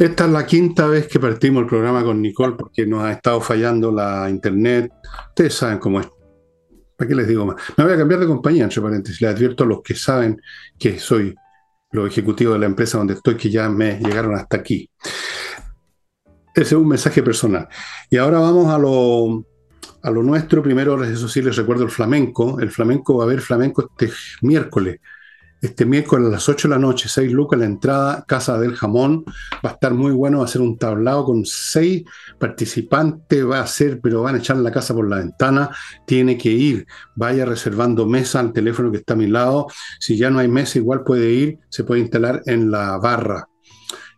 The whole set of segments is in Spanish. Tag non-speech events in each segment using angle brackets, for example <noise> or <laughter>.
Esta es la quinta vez que partimos el programa con Nicole porque nos ha estado fallando la internet. Ustedes saben cómo es. ¿Para qué les digo más? Me voy a cambiar de compañía, entre paréntesis. Les advierto a los que saben que soy los ejecutivos de la empresa donde estoy, que ya me llegaron hasta aquí. Ese es un mensaje personal. Y ahora vamos a lo, a lo nuestro. Primero, eso sí les recuerdo el flamenco. El flamenco va a haber flamenco este miércoles este miércoles a las 8 de la noche, 6 lucas la entrada, Casa del Jamón. Va a estar muy bueno, va a ser un tablado con 6 participantes, va a ser, pero van a echar la casa por la ventana. Tiene que ir, vaya reservando mesa al teléfono que está a mi lado. Si ya no hay mesa, igual puede ir, se puede instalar en la barra.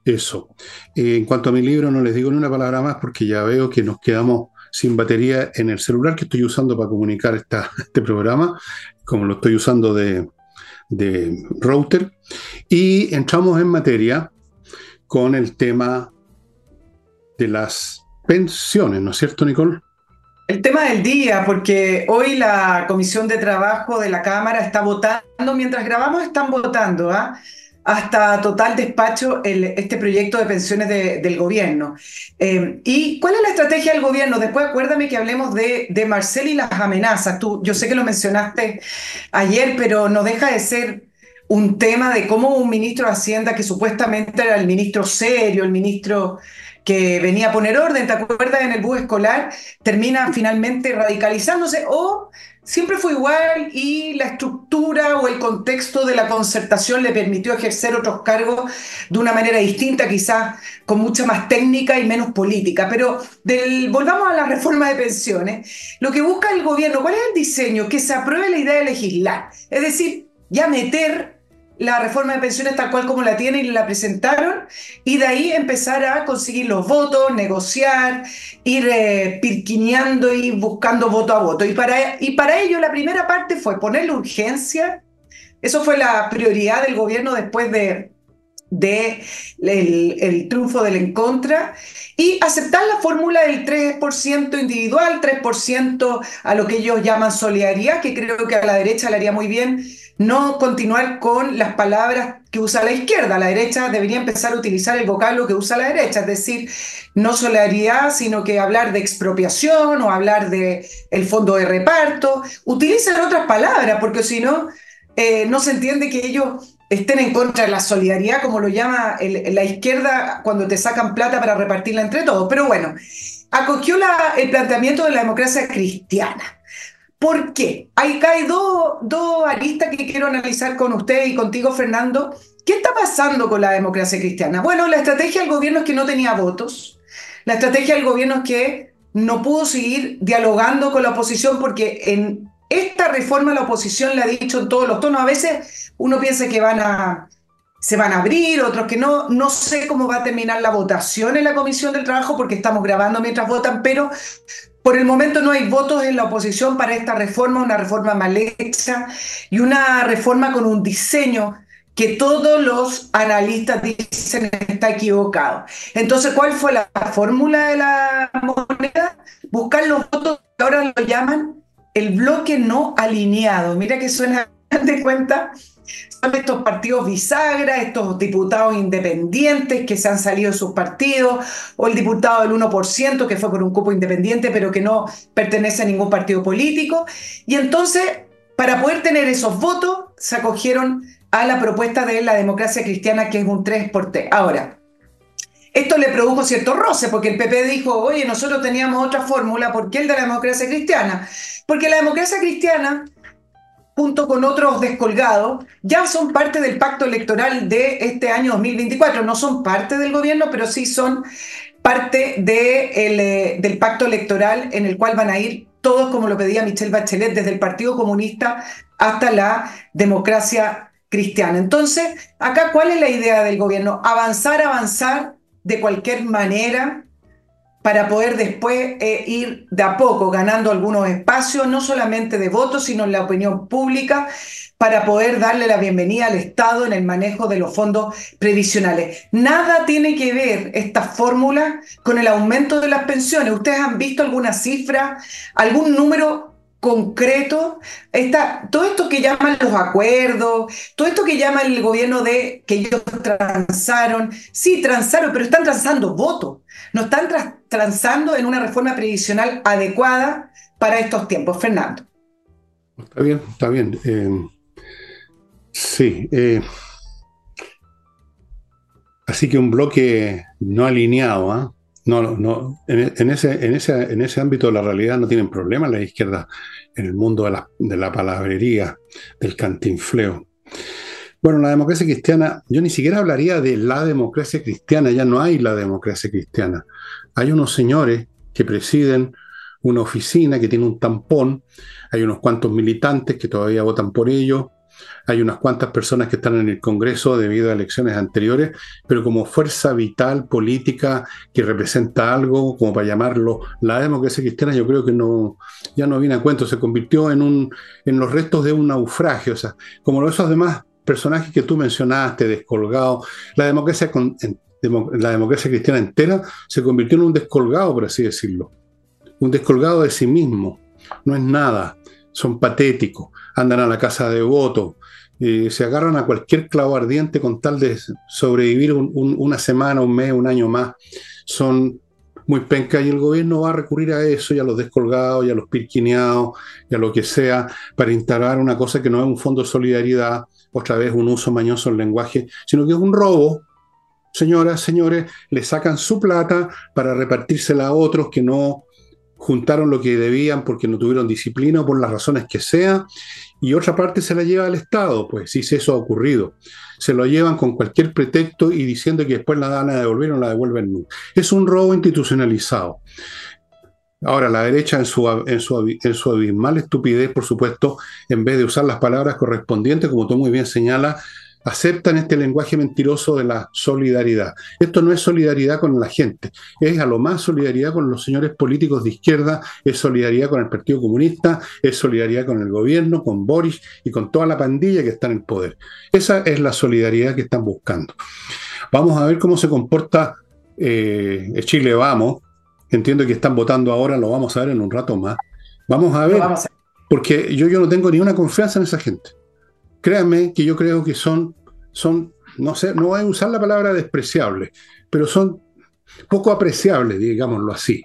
Eso. Eh, en cuanto a mi libro, no les digo ni una palabra más porque ya veo que nos quedamos sin batería en el celular que estoy usando para comunicar <laughs> este programa, como lo estoy usando de, de router. Y entramos en materia con el tema de las pensiones, ¿no es cierto, Nicole? El tema del día, porque hoy la Comisión de Trabajo de la Cámara está votando, mientras grabamos están votando, ¿ah? Hasta total despacho este proyecto de pensiones del gobierno. Eh, ¿Y cuál es la estrategia del gobierno? Después acuérdame que hablemos de, de Marcel y las amenazas. Tú, yo sé que lo mencionaste ayer, pero no deja de ser un tema de cómo un ministro de Hacienda, que supuestamente era el ministro serio, el ministro que venía a poner orden, ¿te acuerdas? En el bus escolar, termina finalmente radicalizándose o siempre fue igual y la estructura o el contexto de la concertación le permitió ejercer otros cargos de una manera distinta, quizás con mucha más técnica y menos política. Pero del, volvamos a la reforma de pensiones. Lo que busca el gobierno, ¿cuál es el diseño? Que se apruebe la idea de legislar. Es decir, ya meter la reforma de pensiones tal cual como la tienen y la presentaron, y de ahí empezar a conseguir los votos, negociar, ir eh, y buscando voto a voto. Y para, y para ello la primera parte fue ponerle urgencia, eso fue la prioridad del gobierno después de, de el, triunfo del en contra y aceptar la fórmula del 3% individual, 3% a lo que ellos llaman solidaridad, que creo que a la derecha le haría muy bien no continuar con las palabras que usa la izquierda. La derecha debería empezar a utilizar el vocablo que usa la derecha, es decir, no solidaridad, sino que hablar de expropiación o hablar de fondo de reparto. Utilizan otras palabras, porque si no, eh, no se entiende que ellos estén en contra de la solidaridad, como lo llama la izquierda cuando te sacan plata para repartirla entre todos. Pero bueno, acogió el planteamiento de la democracia cristiana. ¿Por qué? Hay, hay dos, dos aristas que quiero analizar con usted y contigo, Fernando. ¿Qué está pasando con la democracia cristiana? Bueno, la estrategia del gobierno es que no tenía votos. La estrategia del gobierno es que no pudo seguir dialogando con la oposición porque en esta reforma la oposición le ha dicho en todos los tonos. A veces uno piensa que van a, se van a abrir, otros que no. No sé cómo va a terminar la votación en la Comisión del Trabajo porque estamos grabando mientras votan, pero por el momento no hay votos en la oposición para esta reforma, una reforma mal hecha y una reforma con un diseño que todos los analistas dicen está equivocado. Entonces, ¿cuál fue la fórmula de la moneda? Buscar los votos que ahora lo llaman el bloque no alineado. Mira que suena <laughs> de cuenta son estos partidos bisagra, estos diputados independientes que se han salido de sus partidos, o el diputado del 1% que fue por un cupo independiente pero que no pertenece a ningún partido político. Y entonces, para poder tener esos votos, se acogieron a la propuesta de la democracia cristiana, que es un 3 por T. Ahora, esto le produjo cierto roce, porque el PP dijo, oye, nosotros teníamos otra fórmula, ¿por qué el de la democracia cristiana? Porque la democracia cristiana junto con otros descolgados, ya son parte del pacto electoral de este año 2024. No son parte del gobierno, pero sí son parte eh, del pacto electoral en el cual van a ir todos, como lo pedía Michelle Bachelet, desde el Partido Comunista hasta la democracia cristiana. Entonces, acá, ¿cuál es la idea del gobierno? Avanzar, avanzar de cualquier manera para poder después eh, ir de a poco ganando algunos espacios, no solamente de votos, sino en la opinión pública, para poder darle la bienvenida al Estado en el manejo de los fondos previsionales. Nada tiene que ver esta fórmula con el aumento de las pensiones. ¿Ustedes han visto alguna cifra, algún número concreto, está, todo esto que llaman los acuerdos, todo esto que llama el gobierno de que ellos transaron, sí, transaron, pero están transando votos, no están transando en una reforma previsional adecuada para estos tiempos. Fernando. Está bien, está bien. Eh, sí. Eh, así que un bloque no alineado, ¿ah? No, no, en, ese, en, ese, en ese ámbito de la realidad no tienen problema la izquierda en el mundo de la palabrería, del cantinfleo. Bueno, la democracia cristiana, yo ni siquiera hablaría de la democracia cristiana, ya no hay la democracia cristiana. Hay unos señores que presiden una oficina que tiene un tampón, hay unos cuantos militantes que todavía votan por ello, hay unas cuantas personas que están en el Congreso debido a elecciones anteriores, pero como fuerza vital política que representa algo, como para llamarlo la democracia cristiana, yo creo que no, ya no viene a cuento, se convirtió en, un, en los restos de un naufragio, o sea, como esos demás personajes que tú mencionaste, descolgados, la democracia, la democracia cristiana entera se convirtió en un descolgado, por así decirlo, un descolgado de sí mismo, no es nada, son patéticos, andan a la casa de voto, eh, se agarran a cualquier clavo ardiente con tal de sobrevivir una semana, un mes, un año más. Son muy penca y el gobierno va a recurrir a eso y a los descolgados y a los pirquineados y a lo que sea para instalar una cosa que no es un fondo de solidaridad, otra vez un uso mañoso del lenguaje, sino que es un robo. Señoras, señores, le sacan su plata para repartírsela a otros que no juntaron lo que debían porque no tuvieron disciplina o por las razones que sea, y otra parte se la lleva al Estado, pues si eso ha ocurrido. Se lo llevan con cualquier pretexto y diciendo que después la dan a devolver o la devuelven nunca. Es un robo institucionalizado. Ahora, la derecha en su, en, su, en su abismal estupidez, por supuesto, en vez de usar las palabras correspondientes, como tú muy bien señalas, aceptan este lenguaje mentiroso de la solidaridad. Esto no es solidaridad con la gente, es a lo más solidaridad con los señores políticos de izquierda, es solidaridad con el Partido Comunista, es solidaridad con el gobierno, con Boris y con toda la pandilla que está en el poder. Esa es la solidaridad que están buscando. Vamos a ver cómo se comporta eh, Chile Vamos. Entiendo que están votando ahora, lo vamos a ver en un rato más. Vamos a ver, porque yo, yo no tengo ni una confianza en esa gente créanme que yo creo que son, son no sé, no voy a usar la palabra despreciable, pero son poco apreciables, digámoslo así.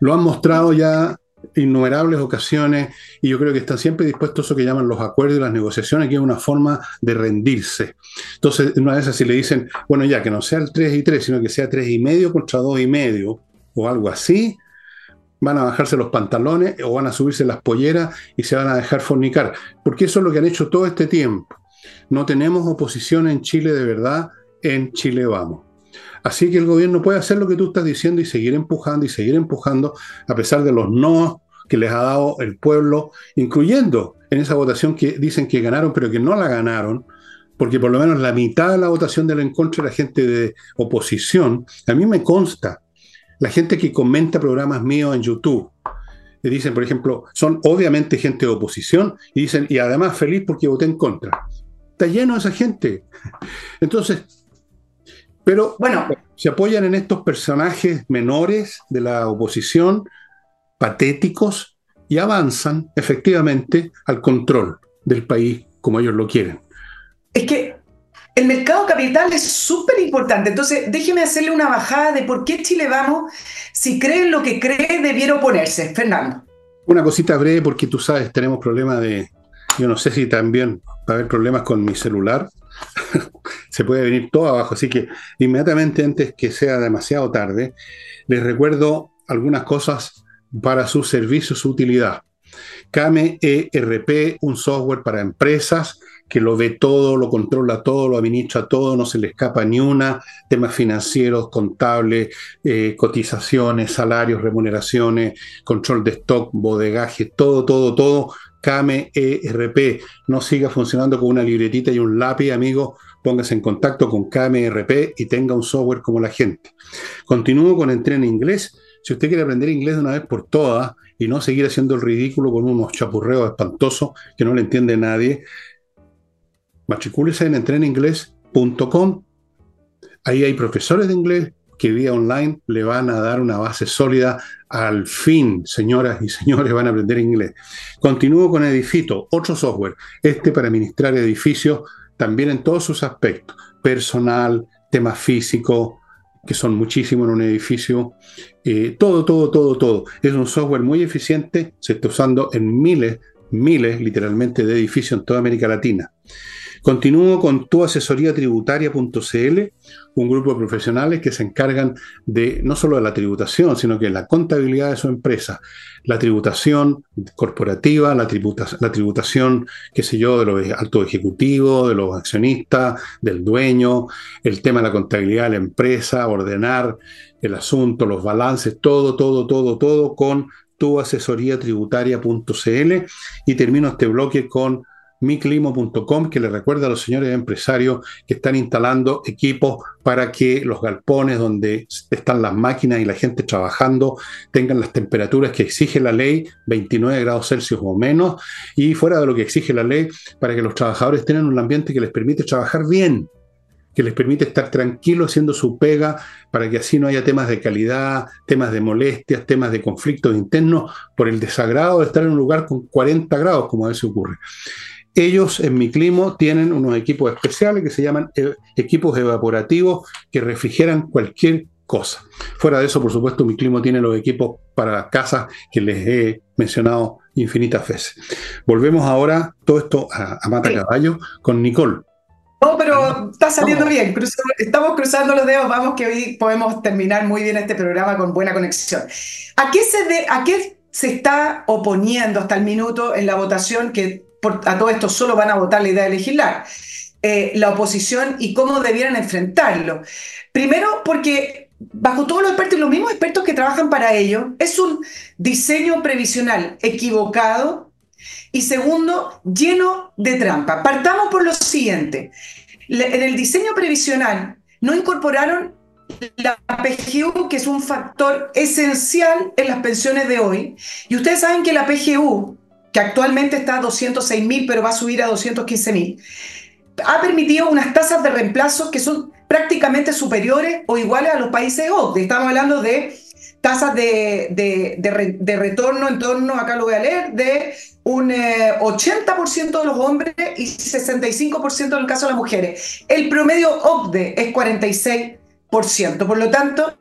Lo han mostrado ya innumerables ocasiones y yo creo que están siempre dispuestos a eso que llaman los acuerdos y las negociaciones, que es una forma de rendirse. Entonces, una vez así le dicen, bueno, ya que no sea el 3 y 3, sino que sea 3 y medio contra 2 y medio o algo así, van a bajarse los pantalones o van a subirse las polleras y se van a dejar fornicar. Porque eso es lo que han hecho todo este tiempo. No tenemos oposición en Chile de verdad, en Chile vamos. Así que el gobierno puede hacer lo que tú estás diciendo y seguir empujando y seguir empujando a pesar de los no que les ha dado el pueblo, incluyendo en esa votación que dicen que ganaron pero que no la ganaron, porque por lo menos la mitad de la votación del encuentro era gente de oposición. A mí me consta la gente que comenta programas míos en YouTube, le dicen, por ejemplo, son obviamente gente de oposición y dicen, y además feliz porque voté en contra. Está lleno esa gente. <laughs> Entonces, pero bueno, se apoyan en estos personajes menores de la oposición, patéticos, y avanzan efectivamente al control del país como ellos lo quieren. Es que el mercado capital es súper importante. Entonces, déjeme hacerle una bajada de por qué Chile Vamos, si cree lo que cree, debiera oponerse. Fernando. Una cosita breve, porque tú sabes, tenemos problemas de. Yo no sé si también va a haber problemas con mi celular. <laughs> Se puede venir todo abajo. Así que inmediatamente antes que sea demasiado tarde, les recuerdo algunas cosas para su servicio, su utilidad. Kame ERP, un software para empresas que lo ve todo, lo controla todo, lo administra todo, no se le escapa ni una, temas financieros, contables, eh, cotizaciones, salarios, remuneraciones, control de stock, bodegaje, todo, todo, todo. Kame ERP, no siga funcionando con una libretita y un lápiz, amigo, póngase en contacto con Kame ERP y tenga un software como la gente. Continúo con Entrena Inglés. Si usted quiere aprender inglés de una vez por todas y no seguir haciendo el ridículo con unos chapurreos espantosos que no le entiende nadie, matricúlese en entreninglés.com. Ahí hay profesores de inglés que vía online le van a dar una base sólida. Al fin, señoras y señores, van a aprender inglés. Continúo con Edifito, otro software, este para administrar edificios también en todos sus aspectos, personal, temas físicos, que son muchísimos en un edificio, eh, todo, todo, todo, todo. Es un software muy eficiente, se está usando en miles, miles literalmente de edificios en toda América Latina. Continúo con tuasesoríatributaria.cl, un grupo de profesionales que se encargan de no solo de la tributación, sino que de la contabilidad de su empresa, la tributación corporativa, la, tributación, qué sé yo, de los altos ejecutivos, de los accionistas, del dueño, el tema de la contabilidad de la empresa, ordenar el asunto, los balances, todo, todo, todo, todo con tuasesoríatributaria.cl y termino este bloque con miclimo.com, que le recuerda a los señores empresarios que están instalando equipos para que los galpones donde están las máquinas y la gente trabajando tengan las temperaturas que exige la ley, 29 grados Celsius o menos, y fuera de lo que exige la ley, para que los trabajadores tengan un ambiente que les permite trabajar bien, que les permite estar tranquilos haciendo su pega, para que así no haya temas de calidad, temas de molestias, temas de conflictos internos, por el desagrado de estar en un lugar con 40 grados, como a veces ocurre. Ellos en mi clima tienen unos equipos especiales que se llaman eh, equipos evaporativos que refrigeran cualquier cosa. Fuera de eso, por supuesto, mi clima tiene los equipos para casas que les he mencionado infinitas veces. Volvemos ahora todo esto a, Mata Caballo con Nicole. No, pero está saliendo bien. estamos cruzando los dedos. Vamos que hoy podemos terminar muy bien este programa con buena conexión. ¿A qué se, a qué se está oponiendo hasta el minuto en la votación que a todo esto solo van a votar la idea de legislar. Eh, la oposición y cómo debieran enfrentarlo. Primero, porque bajo todos los expertos, los mismos expertos que trabajan para ello, es un diseño previsional equivocado y segundo, lleno de trampa. Partamos por lo siguiente. En el diseño previsional no incorporaron la PGU, que es un factor esencial en las pensiones de hoy. Y ustedes saben que la PGU que actualmente está a 206 mil, pero va a subir a 215 mil, ha permitido unas tasas de reemplazo que son prácticamente superiores o iguales a los países OCDE. Estamos hablando de tasas de, de, retorno en torno, acá lo voy a leer, de un 80% eh, de los hombres y 65% en el caso de las mujeres. El promedio OCDE es 46%. Por lo tanto,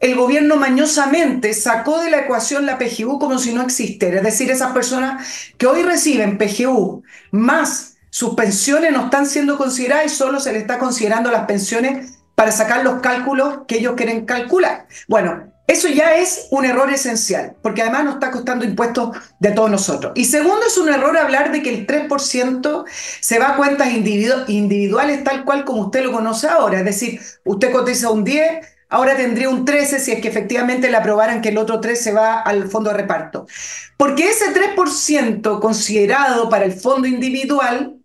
el gobierno mañosamente sacó de la ecuación la PGU como si no existiera. Es decir, esas personas que hoy reciben PGU más sus pensiones no están siendo consideradas y solo se le está considerando las pensiones para sacar los cálculos que ellos quieren calcular. Bueno, eso ya es un error esencial, porque además nos está costando impuestos de todos nosotros. Y segundo, es un error hablar de que el 3% se va a cuentas individuales tal cual como usted lo conoce ahora. Es decir, usted cotiza un 10, ahora tendría un 13 si es que efectivamente le aprobaran que el otro 3 se va al fondo de reparto. Porque ese 3% considerado para el fondo individual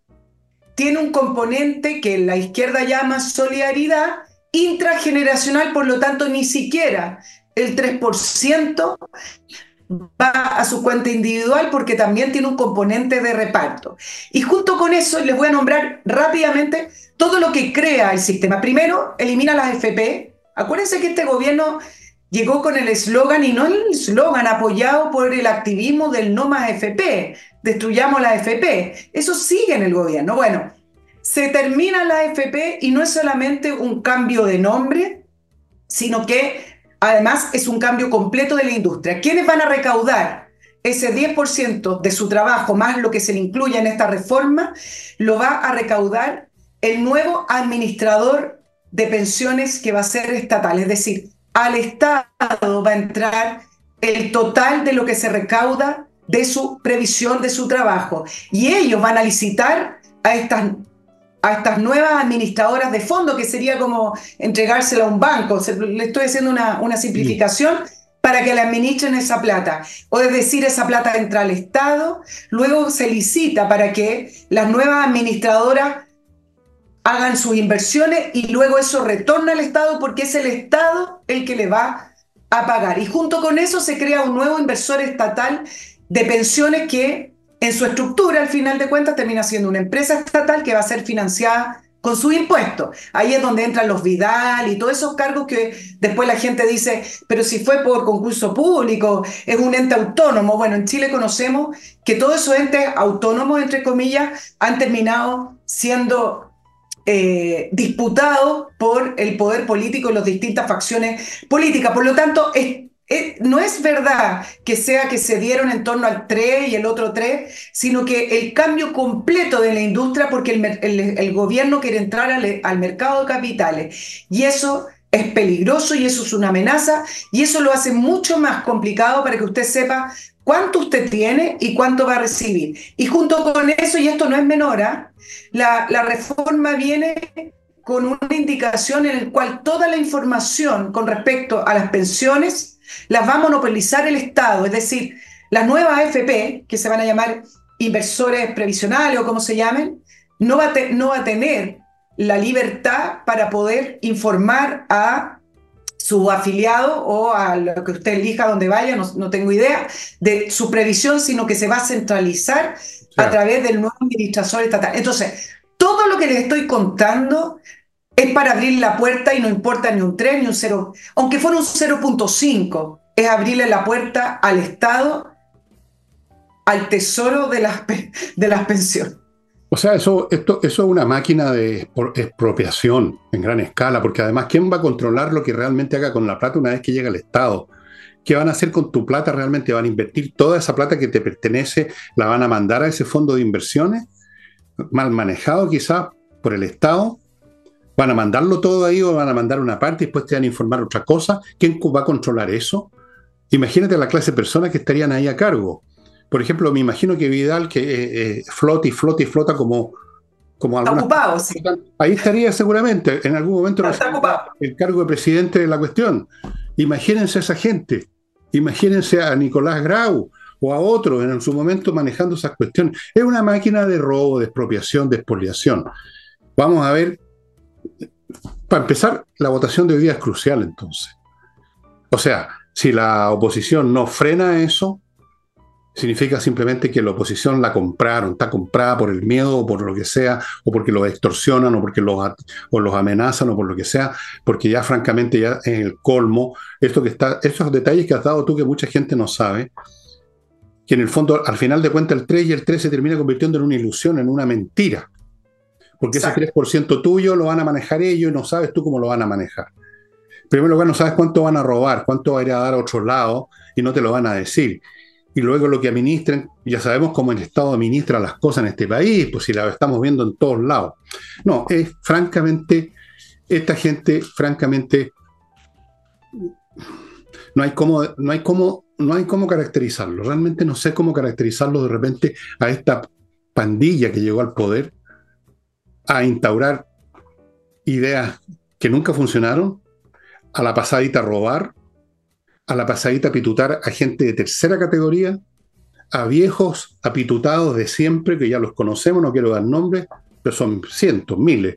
tiene un componente que la izquierda llama solidaridad intrageneracional, por lo tanto ni siquiera el 3% va a su cuenta individual porque también tiene un componente de reparto. Y junto con eso les voy a nombrar rápidamente todo lo que crea el sistema. Primero, elimina las FP, Acuérdense que este gobierno llegó con el eslogan, y no el eslogan apoyado por el activismo del no más FP, destruyamos la FP. Eso sigue en el gobierno. Bueno, se termina la FP y no es solamente un cambio de nombre, sino que además es un cambio completo de la industria. ¿Quiénes van a recaudar? Ese 10% de su trabajo, más lo que se le incluya en esta reforma, lo va a recaudar el nuevo administrador de pensiones que va a ser estatal. Es decir, al Estado va a entrar el total de lo que se recauda de su previsión de su trabajo. Y ellos van a licitar a estas, a estas nuevas administradoras de fondo, que sería como entregársela a un banco. Le estoy haciendo una, una simplificación. para que le administren esa plata. O es decir, esa plata entra al Estado, luego se licita para que las nuevas administradoras hagan sus inversiones y luego eso retorna al Estado porque es el Estado el que le va a pagar. Y junto con eso se crea un nuevo inversor estatal de pensiones que en su estructura, al final de cuentas, termina siendo una empresa estatal que va a ser financiada con sus impuestos. Ahí es donde entran los Vidal y todos esos cargos que después la gente dice, pero si fue por concurso público, es un ente autónomo. Bueno, en Chile conocemos que todos esos entes autónomos, entre comillas, han terminado siendo eh, disputados por el poder político y las distintas facciones políticas. Por lo tanto, no es verdad que sea que se dieron en torno al 3 y el otro 3, sino que el cambio completo de la industria porque el, gobierno quiere entrar al, mercado de capitales. Y eso es peligroso y eso es una amenaza y eso lo hace mucho más complicado para que usted sepa cuánto usted tiene y cuánto va a recibir. Y junto con eso, y esto no es menor, ¿ah? la, la reforma viene con una indicación en la cual toda la información con respecto a las pensiones, las va a monopolizar el Estado, es decir, las nuevas AFP, que se van a llamar inversores previsionales o como se llamen, no va, no va a tener la libertad para poder informar a su afiliado o a lo que usted elija donde vaya, no, tengo idea, de su previsión, sino que se va a centralizar a través del nuevo administrador estatal. Entonces, todo lo que les estoy contando es para abrir la puerta y no importa ni un 3 ni un 0, aunque fuera un 0.5, es abrirle la puerta al Estado, al tesoro de las, de las pensiones. O sea, eso, esto, eso es una máquina de expropiación en gran escala, porque además, ¿quién va a controlar lo que realmente haga con la plata una vez que llega el Estado? ¿Qué van a hacer con tu plata? ¿Realmente van a invertir toda esa plata que te pertenece? ¿La van a mandar a ese fondo de inversiones? Mal manejado quizás por el Estado ¿Van a mandarlo todo ahí o van a mandar una parte y después te van a informar otra cosa? ¿Quién va a controlar eso? Imagínate la clase de personas que estarían ahí a cargo. Por ejemplo, me imagino que Vidal, que eh, eh, flota y flota y flota como, como ocupado, sí. Ahí estaría seguramente, en algún momento el cargo de presidente de la cuestión. Imagínense a esa gente, imagínense a Nicolás Grau o a otro en su momento manejando esas cuestiones. Es una máquina de robo, de expropiación, de expoliación. Vamos a ver para empezar, la votación de hoy día es crucial entonces. O sea, si la oposición no frena eso, significa simplemente que la oposición la compraron, está comprada por el miedo o por lo que sea, o porque los extorsionan o porque los, o los amenazan o por lo que sea, porque ya francamente ya es el colmo, esto que está, estos detalles que has dado tú que mucha gente no sabe, que en el fondo al final de cuentas el 3 y el 3 se termina convirtiendo en una ilusión, en una mentira. Porque ese 3% tuyo lo van a manejar ellos y no sabes tú cómo lo van a manejar. En primer lugar, no sabes cuánto van a robar, cuánto va a ir a dar a otro lado y no te lo van a decir. Y luego lo que administren, ya sabemos cómo el Estado administra las cosas en este país, pues si la estamos viendo en todos lados. No, es francamente, esta gente, francamente, no hay cómo, no hay cómo, no hay cómo caracterizarlo. Realmente no sé cómo caracterizarlo de repente a esta pandilla que llegó al poder a instaurar ideas que nunca funcionaron, a la pasadita robar, a la pasadita pitutar a gente de tercera categoría, a viejos apitutados de siempre, que ya los conocemos, no quiero dar nombres, pero son cientos, miles.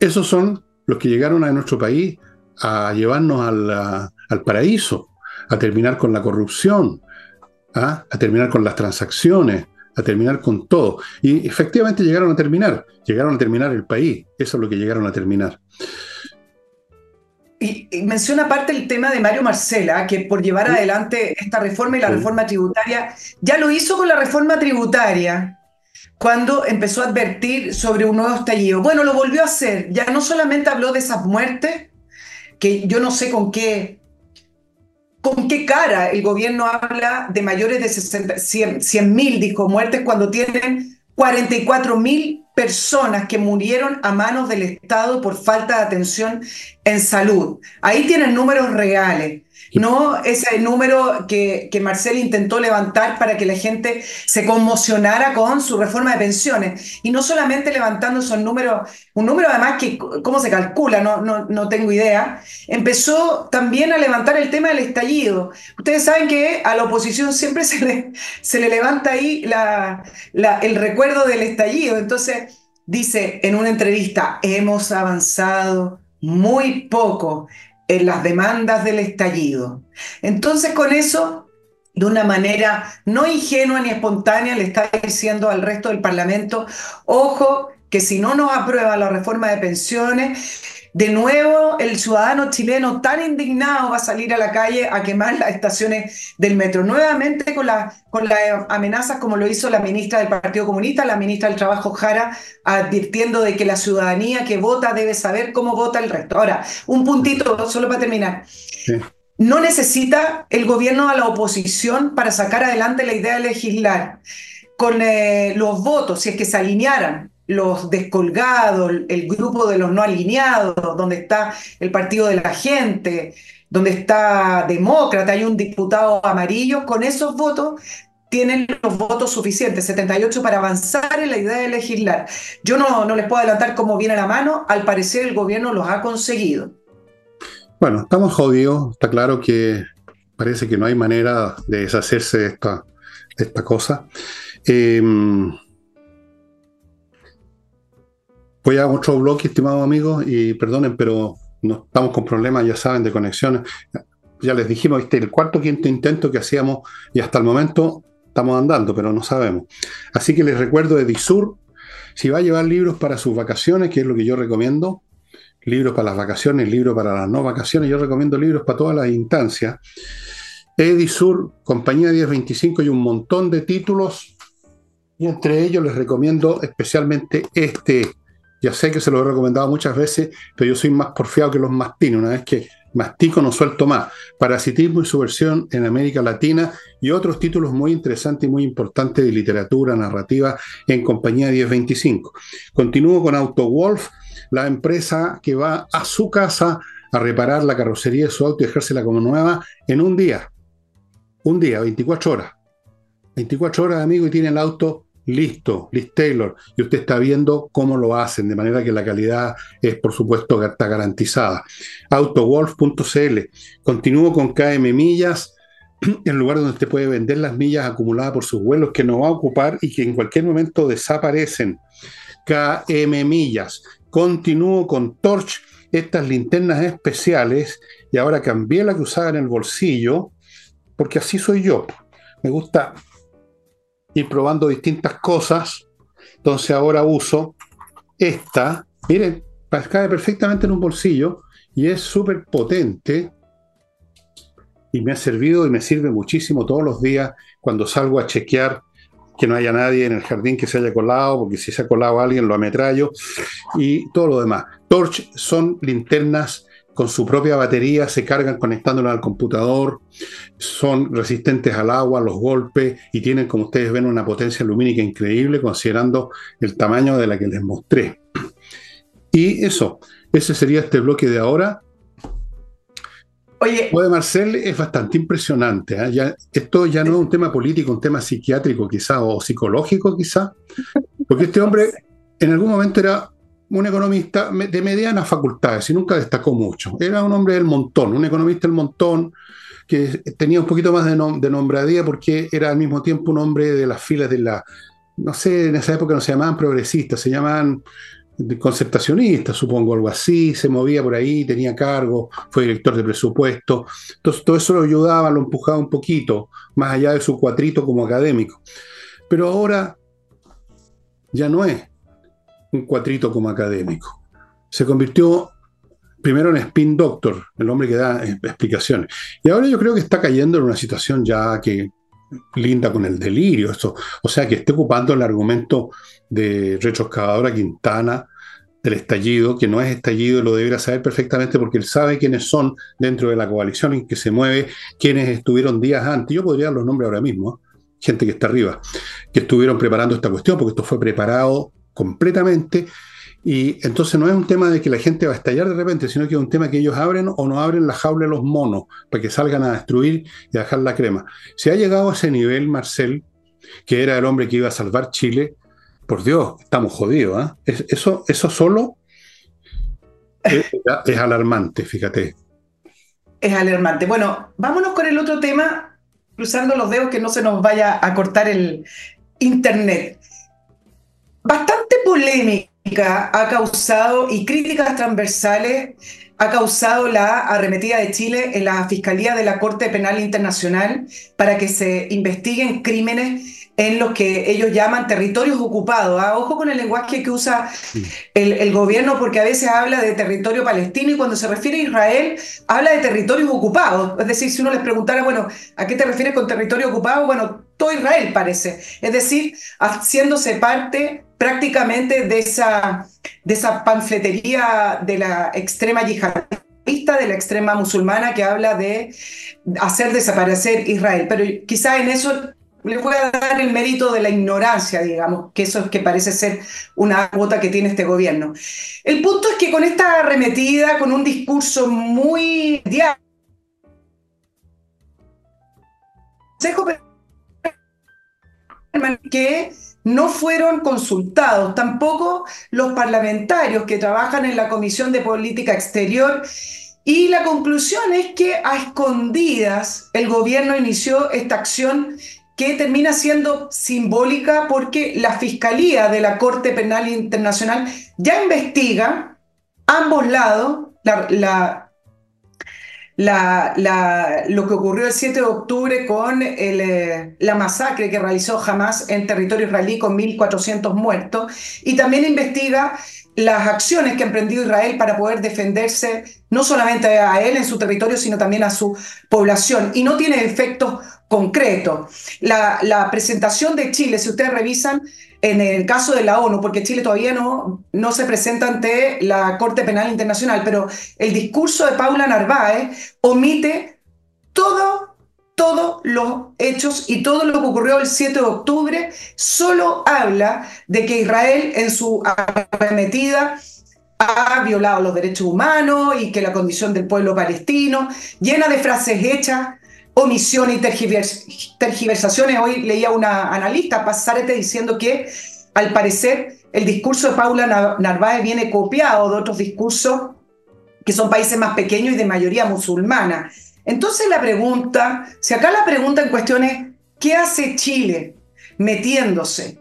Esos son los que llegaron a nuestro país a llevarnos al paraíso, a terminar con la corrupción, ¿ah? a terminar con las transacciones, a terminar con todo. Y efectivamente llegaron a terminar, llegaron a terminar el país, eso es lo que llegaron a terminar. Y, menciona aparte el tema de Mario Marcela, que por llevar adelante esta reforma y la reforma tributaria, ya lo hizo con la reforma tributaria, cuando empezó a advertir sobre un nuevo estallido. Bueno, lo volvió a hacer, ya no solamente habló de esas muertes, que yo no sé con qué ¿Con qué cara el gobierno habla de mayores de 100 mil, dijo, muertes cuando tienen 44 mil personas que murieron a manos del Estado por falta de atención en salud? Ahí tienen números reales. No ese número que, que Marcel intentó levantar para que la gente se conmocionara con su reforma de pensiones. Y no solamente levantando esos números, un número además que, ¿cómo se calcula? No, no, no tengo idea. Empezó también a levantar el tema del estallido. Ustedes saben que a la oposición siempre <laughs> se le, se le levanta ahí la, el recuerdo del estallido. Entonces, dice en una entrevista, hemos avanzado muy poco en las demandas del estallido. Entonces con eso, de una manera no ingenua ni espontánea, le está diciendo al resto del Parlamento, ojo, que si no nos aprueba la reforma de pensiones, de nuevo, el ciudadano chileno tan indignado va a salir a la calle a quemar las estaciones del metro. Nuevamente con, con las amenazas como lo hizo la ministra del Partido Comunista, la ministra del Trabajo Jara, advirtiendo de que la ciudadanía que vota debe saber cómo vota el resto. Ahora, un puntito solo para terminar. No necesita el gobierno a la oposición para sacar adelante la idea de legislar. Con eh, los votos, si es que se alinearan los descolgados, el grupo de los no alineados, donde está el partido de la gente, donde está demócrata, hay un diputado amarillo, con esos votos tienen los votos suficientes, 78 para avanzar en la idea de legislar. Yo no, no les puedo adelantar cómo viene la mano, al parecer el gobierno los ha conseguido. Bueno, estamos jodidos, está claro que parece que no hay manera de deshacerse de esta, esta cosa. Eh, Voy a otro bloque, estimados amigos, y perdonen, pero no estamos con problemas, ya saben, de conexiones. Ya les dijimos, este el cuarto quinto intento que hacíamos y hasta el momento estamos andando, pero no sabemos. Así que les recuerdo de Disur, si va a llevar libros para sus vacaciones, que es lo que yo recomiendo, libros para las vacaciones, libros para las no vacaciones, yo recomiendo libros para todas las instancias. Edisur, Compañía 1025 y un montón de títulos. Y entre ellos les recomiendo especialmente este, ya sé que se lo he recomendado muchas veces, pero yo soy más porfiado que los mastines. Una vez que mastico no suelto más. Parasitismo y su versión en América Latina y otros títulos muy interesantes y muy importantes de literatura narrativa en compañía 1025. Continúo con AutoWolf, la empresa que va a su casa a reparar la carrocería de su auto y dejárseela como nueva en un día. Un día, 24 horas. 24 horas, amigo, y tiene el auto listo, Liz Taylor, y usted está viendo cómo lo hacen, de manera que la calidad es, por supuesto, está garantizada. Autowolf.cl. Continúo con KM Millas, <clears throat> el lugar donde usted puede vender las millas acumuladas por sus vuelos que no va a ocupar y que en cualquier momento desaparecen. KM Millas. Continúo con Torch, estas linternas especiales, y ahora cambié la que usaba en el bolsillo, porque así soy yo. Me gusta ir probando distintas cosas. Entonces ahora uso esta. Miren, cae perfectamente en un bolsillo y es súper potente. Y me ha servido y me sirve muchísimo todos los días cuando salgo a chequear que no haya nadie en el jardín que se haya colado, porque si se ha colado alguien lo ametrallo y todo lo demás. Torch son linternas con su propia batería, se cargan conectándola al computador, son resistentes al agua, los golpes y tienen, como ustedes ven, una potencia lumínica increíble considerando el tamaño de la que les mostré. Y eso, ese sería este bloque de ahora. Oye. Lo de Marcel es bastante impresionante. ¿eh? esto ya no es un tema político, un tema psiquiátrico quizá o psicológico quizá, porque este hombre en algún momento era un economista de medianas facultades y nunca destacó mucho. Era un hombre del montón, un economista del montón que tenía un poquito más de, de nombradía porque era al mismo tiempo un hombre de las filas de la, no sé, en esa época no se llamaban progresistas, se llamaban concertacionistas, supongo, algo así, se movía por ahí, tenía cargo, fue director de presupuesto. Entonces todo eso lo ayudaba, lo empujaba un poquito, más allá de su cuatrito como académico. Pero ahora ya no es un cuatrito como académico. Se convirtió primero en spin doctor, el hombre que da explicaciones. Y ahora yo creo que está cayendo en una situación ya que linda con el delirio. Esto, o sea, que esté ocupando el argumento de retroexcavadora Quintana del estallido, que no es estallido, lo debería saber perfectamente porque él sabe quiénes son dentro de la coalición en que se mueve, quiénes estuvieron días antes. Yo podría dar los nombres ahora mismo, ¿eh? gente que está arriba, que estuvieron preparando esta cuestión, porque esto fue preparado completamente. Y entonces no es un tema de que la gente va a estallar de repente, sino que es un tema que ellos abren o no abren la jaula de los monos para que salgan a destruir y a dejar la crema. Si ha llegado a ese nivel, Marcel, que era el hombre que iba a salvar Chile, por Dios, estamos jodidos. ¿ah? eso, eso solo es, es alarmante, fíjate. Es alarmante. Bueno, vámonos con el otro tema, cruzando los dedos que no se nos vaya a cortar el Internet bastante polémica ha causado y críticas transversales ha causado la arremetida de Chile en la Fiscalía de la Corte Penal Internacional para que se investiguen crímenes en los que ellos llaman territorios ocupados. ¿ah? Ojo con el lenguaje que usa el, el, gobierno, porque a veces habla de territorio palestino y cuando se refiere a Israel, habla de territorios ocupados. Es decir, si uno les preguntara, bueno, ¿a qué te refieres con territorio ocupado? Bueno, todo Israel parece. Es decir, haciéndose parte prácticamente de esa, de esa panfletería de la extrema yihadista, de la extrema musulmana que habla de hacer desaparecer Israel. Pero quizá en eso le voy a dar el mérito de la ignorancia, digamos, que eso es que parece ser una cuota que tiene este gobierno. El punto es que con esta arremetida, con un discurso muy diario, que no fueron consultados, tampoco los parlamentarios que trabajan en la Comisión de Política Exterior. Y la conclusión es que a escondidas el gobierno inició esta acción que termina siendo simbólica porque la Fiscalía de la Corte Penal Internacional ya investiga ambos lados, la, lo que ocurrió el 7 de octubre con eh, la masacre que realizó Hamas en territorio israelí con 1.400 muertos y también investiga las acciones que ha emprendido Israel para poder defenderse no solamente a él en su territorio, sino también a su población. Y no tiene efectos concretos. La, la presentación de Chile, si ustedes revisan, en el caso de la ONU, porque Chile todavía no, no se presenta ante la Corte Penal Internacional, pero el discurso de Paula Narváez omite todo todos los hechos y todo lo que ocurrió el 7 de octubre solo habla de que Israel en su arremetida ha violado los derechos humanos y que la condición del pueblo palestino, llena de frases hechas, omisión y tergiversaciones. Hoy leía una analista, Pasarete, diciendo que al parecer el discurso de Paula Narváez viene copiado de otros discursos que son países más pequeños y de mayoría musulmana. Entonces la pregunta, si acá la pregunta en cuestión es, ¿qué hace Chile metiéndose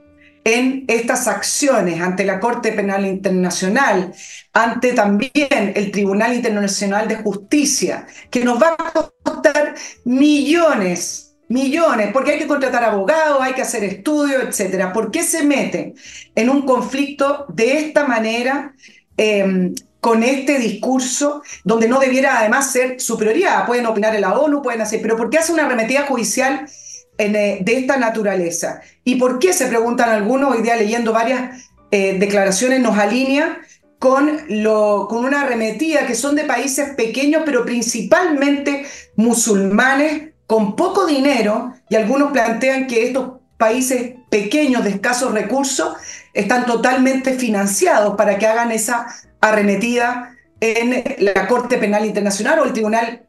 en estas acciones ante la Corte Penal Internacional, ante también el Tribunal Internacional de Justicia, que nos va a costar millones, millones, porque hay que contratar abogados, hay que hacer estudios, etcétera. ¿Por qué se mete en un conflicto de esta manera? Eh, con este discurso donde no debiera además ser su prioridad. Pueden opinar en la ONU, pueden hacer, pero ¿por qué hace una arremetida judicial eh, de esta naturaleza? ¿Y por qué, se preguntan algunos, hoy día leyendo varias eh, declaraciones, nos alinea con, con una arremetida que son de países pequeños, pero principalmente musulmanes, con poco dinero, y algunos plantean que estos países pequeños de escasos recursos están totalmente financiados para que hagan esa arremetida en la Corte Penal Internacional o el Tribunal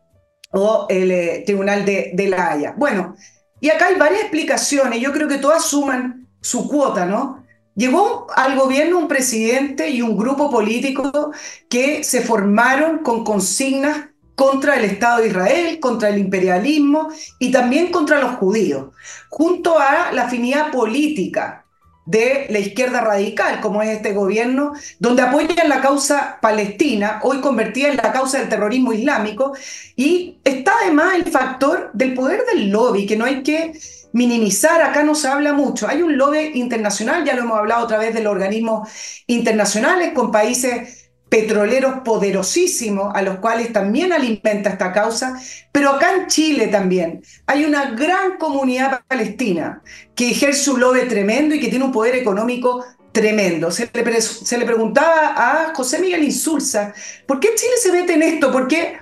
o el eh, Tribunal de, de, la Haya. Bueno, y acá hay varias explicaciones, yo creo que todas suman su cuota, ¿no? Llegó al gobierno un presidente y un grupo político que se formaron con consignas contra el Estado de Israel, contra el imperialismo y también contra los judíos, junto a la afinidad política de la izquierda radical, como es este gobierno, donde apoyan la causa palestina, hoy convertida en la causa del terrorismo islámico, y está además el factor del poder del lobby, que no hay que minimizar, acá no se habla mucho. Hay un lobby internacional, ya lo hemos hablado otra vez de los organismos internacionales con países petroleros poderosísimos a los cuales también alimenta esta causa, pero acá en Chile también hay una gran comunidad palestina que ejerce un lobby tremendo y que tiene un poder económico tremendo. Se le, se le preguntaba a José Miguel Insulza, ¿por qué Chile se mete en esto? ¿Por qué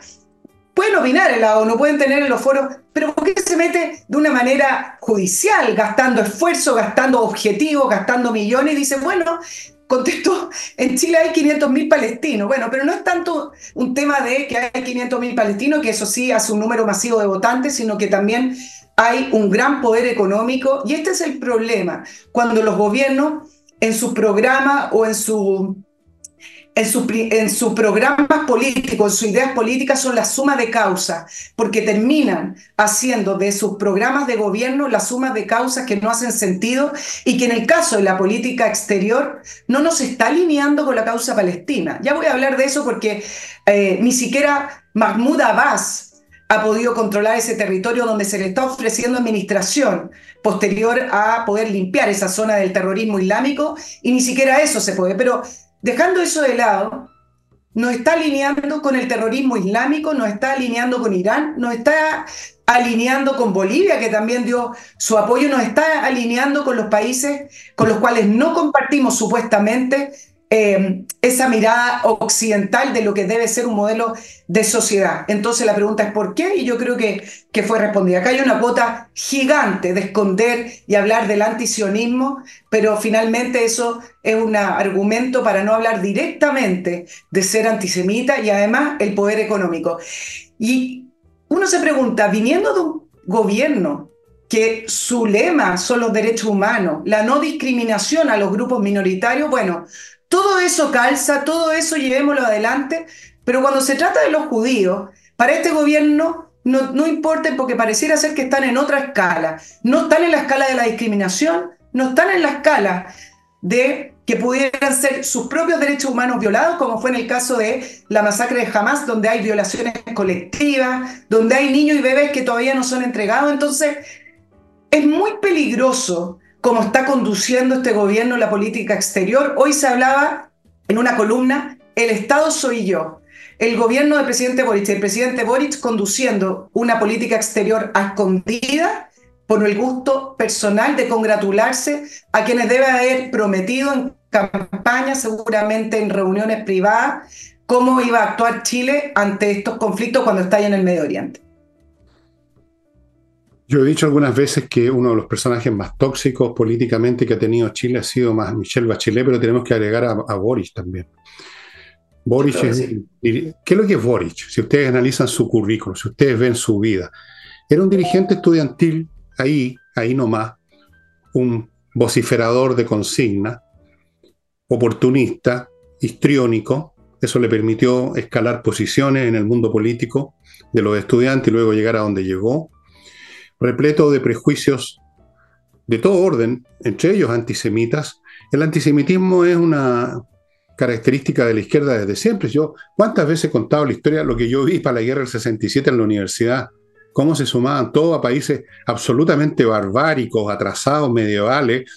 pueden opinar en la ONU, pueden tener en los foros, pero ¿por qué se mete de una manera judicial, gastando esfuerzo, gastando objetivos, gastando millones? Y dice, bueno, contestó, en Chile hay 500.000 palestinos. Bueno, pero no es tanto un tema de que hay 500.000 palestinos, que eso sí hace un número masivo de votantes, sino que también hay un gran poder económico. Y este es el problema, cuando los gobiernos en su programa o en su en sus en su programas políticos, en sus ideas políticas son la suma de causas, porque terminan haciendo de sus programas de gobierno la suma de causas que no hacen sentido y que en el caso de la política exterior no nos está alineando con la causa palestina. Ya voy a hablar de eso porque eh, ni siquiera Mahmoud Abbas, ha podido controlar ese territorio donde se le está ofreciendo administración posterior a poder limpiar esa zona del terrorismo islámico y ni siquiera eso se puede. Pero dejando eso de lado, nos está alineando con el terrorismo islámico, nos está alineando con Irán, nos está alineando con Bolivia, que también dio su apoyo, nos está alineando con los países con los cuales no compartimos supuestamente eh, esa mirada occidental de lo que debe ser un modelo de sociedad. Entonces la pregunta es ¿por qué? Y yo creo que, que fue respondida. Acá hay una cuota gigante de esconder y hablar del antisionismo, pero finalmente eso es un argumento para no hablar directamente de ser antisemita y además el poder económico. Y uno se pregunta, viniendo de un gobierno que su lema son los derechos humanos, la no discriminación a los grupos minoritarios, bueno, todo eso calza, todo eso llevémoslo adelante, pero cuando se trata de los judíos, para este gobierno no, importa porque pareciera ser que están en otra escala. No están en la escala de la discriminación, no están en la escala de que pudieran ser sus propios derechos humanos violados, como fue en el caso de la masacre de Hamas, donde hay violaciones colectivas, donde hay niños y bebés que todavía no son entregados. Entonces, es muy peligroso cómo está conduciendo este gobierno la política exterior. Hoy se hablaba en una columna, el Estado soy yo. El gobierno del presidente Boric, el presidente Boric conduciendo una política exterior a escondida por el gusto personal de congratularse a quienes debe haber prometido en campaña, seguramente en reuniones privadas, cómo iba a actuar Chile ante estos conflictos cuando está en el Medio Oriente. Yo he dicho algunas veces que uno de los personajes más tóxicos políticamente que ha tenido Chile ha sido más Michelle Bachelet, pero tenemos que agregar a, Boris también. Boris ¿Qué es lo que es Boris? Si ustedes analizan su currículum, si ustedes ven su vida, era un dirigente estudiantil, ahí, ahí nomás, un vociferador de consigna, oportunista, histriónico, eso le permitió escalar posiciones en el mundo político de los estudiantes y luego llegar a donde llegó repleto de prejuicios de todo orden, entre ellos antisemitas. El antisemitismo es una característica de la izquierda desde siempre. Yo, ¿cuántas veces he contado la historia, lo que yo vi para la guerra del 67 en la universidad? Cómo se sumaban todos a países absolutamente barbáricos, atrasados, medievales,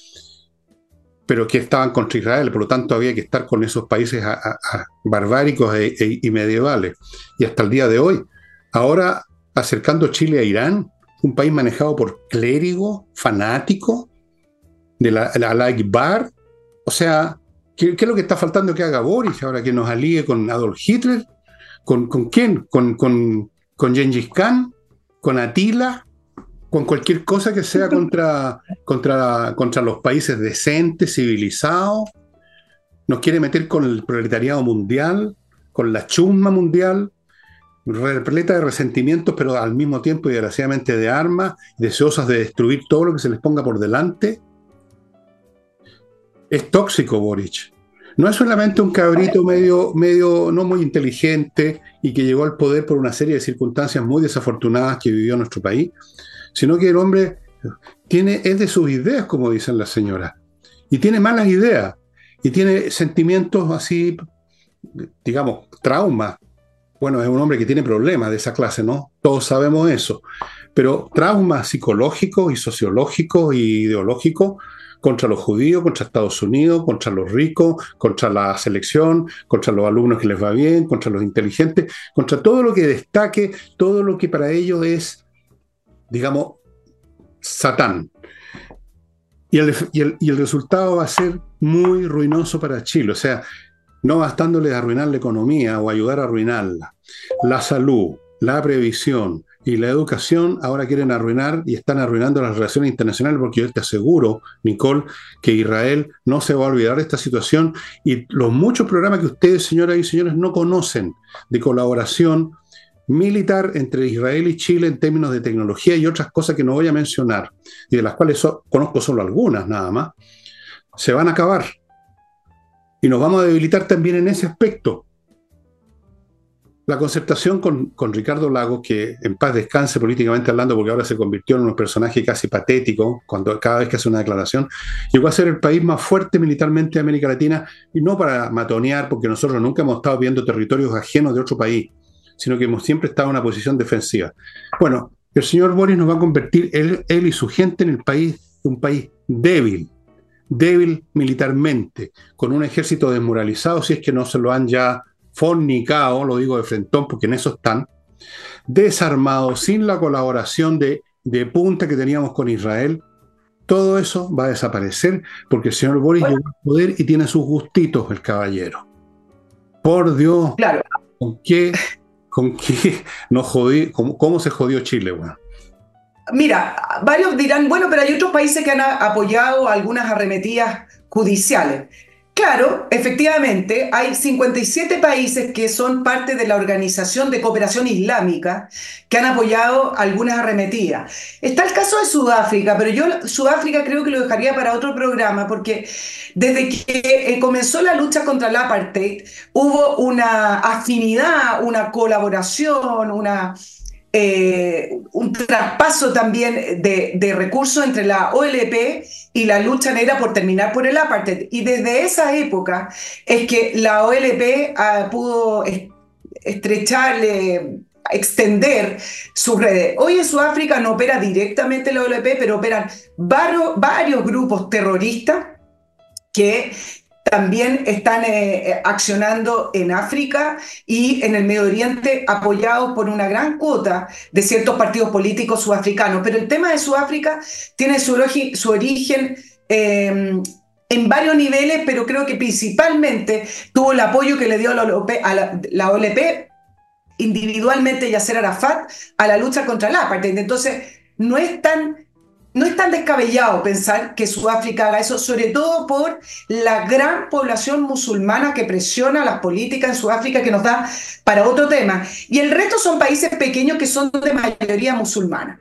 pero que estaban contra Israel, por lo tanto había que estar con esos países barbáricos e, e, y medievales. Y hasta el día de hoy, ahora acercando Chile a Irán, un país manejado por clérigo, fanático, de la, la, Bar. O sea, ¿qué, es lo que está faltando que haga Boris ahora que nos alíe con Adolf Hitler? ¿Con, con quién? ¿Con, con, con Gengis Khan? ¿Con Atila? ¿Con cualquier cosa que sea contra, contra, contra los países decentes, civilizados? ¿Nos quiere meter con el proletariado mundial? ¿Con la chusma mundial? Repleta de resentimientos, pero al mismo tiempo y desgraciadamente de armas, deseosas de destruir todo lo que se les ponga por delante. Es tóxico Boric. No es solamente un cabrito medio, medio no muy inteligente y que llegó al poder por una serie de circunstancias muy desafortunadas que vivió nuestro país, sino que el hombre tiene, es de sus ideas, como dicen las señoras, y tiene malas ideas, y tiene sentimientos así, digamos, traumas, bueno, es un hombre que tiene problemas de esa clase, ¿no? Todos sabemos eso. Pero traumas psicológicos y sociológicos y ideológicos contra los judíos, contra Estados Unidos, contra los ricos, contra la selección, contra los alumnos que les va bien, contra los inteligentes, contra todo lo que destaque, todo lo que para ellos es, digamos, Satán. Y el, y el resultado va a ser muy ruinoso para Chile. O sea, no bastándoles arruinar la economía o ayudar a arruinarla, la salud, la previsión y la educación ahora quieren arruinar y están arruinando las relaciones internacionales porque yo te aseguro, Nicole, que Israel no se va a olvidar de esta situación y los muchos programas que ustedes, señoras y señores, no conocen de colaboración militar entre Israel y Chile en términos de tecnología y otras cosas que no voy a mencionar y de las cuales conozco solo algunas nada más, se van a acabar y nos vamos a debilitar también en ese aspecto. La concertación con, Ricardo Lagos, que en paz descanse políticamente hablando, porque ahora se convirtió en un personaje casi patético, cuando cada vez que hace una declaración, llegó a ser el país más fuerte militarmente de América Latina, y no para matonear, porque nosotros nunca hemos estado viendo territorios ajenos de otro país, sino que hemos siempre estado en una posición defensiva. Bueno, el señor Boris nos va a convertir, él, él y su gente, en el país, un país débil, débil militarmente, con un ejército desmoralizado, si es que no se lo han ya fornicado, lo digo de frentón porque en eso están, desarmado, sin la colaboración de, de punta que teníamos con Israel, todo eso va a desaparecer porque el señor Boris llegó al poder y tiene sus gustitos, el caballero. Por Dios, claro. ¿con qué, con qué <laughs> nos jodí, cómo, se jodió Chile, bueno? Mira, varios dirán, bueno, pero hay otros países que han apoyado algunas arremetidas judiciales. Claro, efectivamente, hay 57 países que son parte de la Organización de Cooperación Islámica que han apoyado algunas arremetidas. Está el caso de Sudáfrica, pero yo Sudáfrica creo que lo dejaría para otro programa porque desde que eh, comenzó la lucha contra el apartheid hubo una afinidad, una colaboración, una eh, un traspaso también de, recursos entre la OLP y la lucha negra por terminar por el apartheid. Y desde esa época es que la OLP ah, pudo estrecharle, extender sus redes. Hoy en Sudáfrica no opera directamente la OLP, pero operan varios grupos terroristas que también están eh, eh, accionando en África y en el Medio Oriente apoyados por una gran cuota de ciertos partidos políticos sudafricanos. Pero el tema de Sudáfrica tiene su, origen em, en varios niveles, pero creo que principalmente tuvo el apoyo que le dio la OLP, a la, individualmente Yasser Arafat a la lucha contra el apartheid. Entonces, no es tan no es tan descabellado pensar que Sudáfrica haga eso, sobre todo por la gran población musulmana que presiona las políticas en Sudáfrica, que nos da para otro tema. Y el resto son países pequeños que son de mayoría musulmana.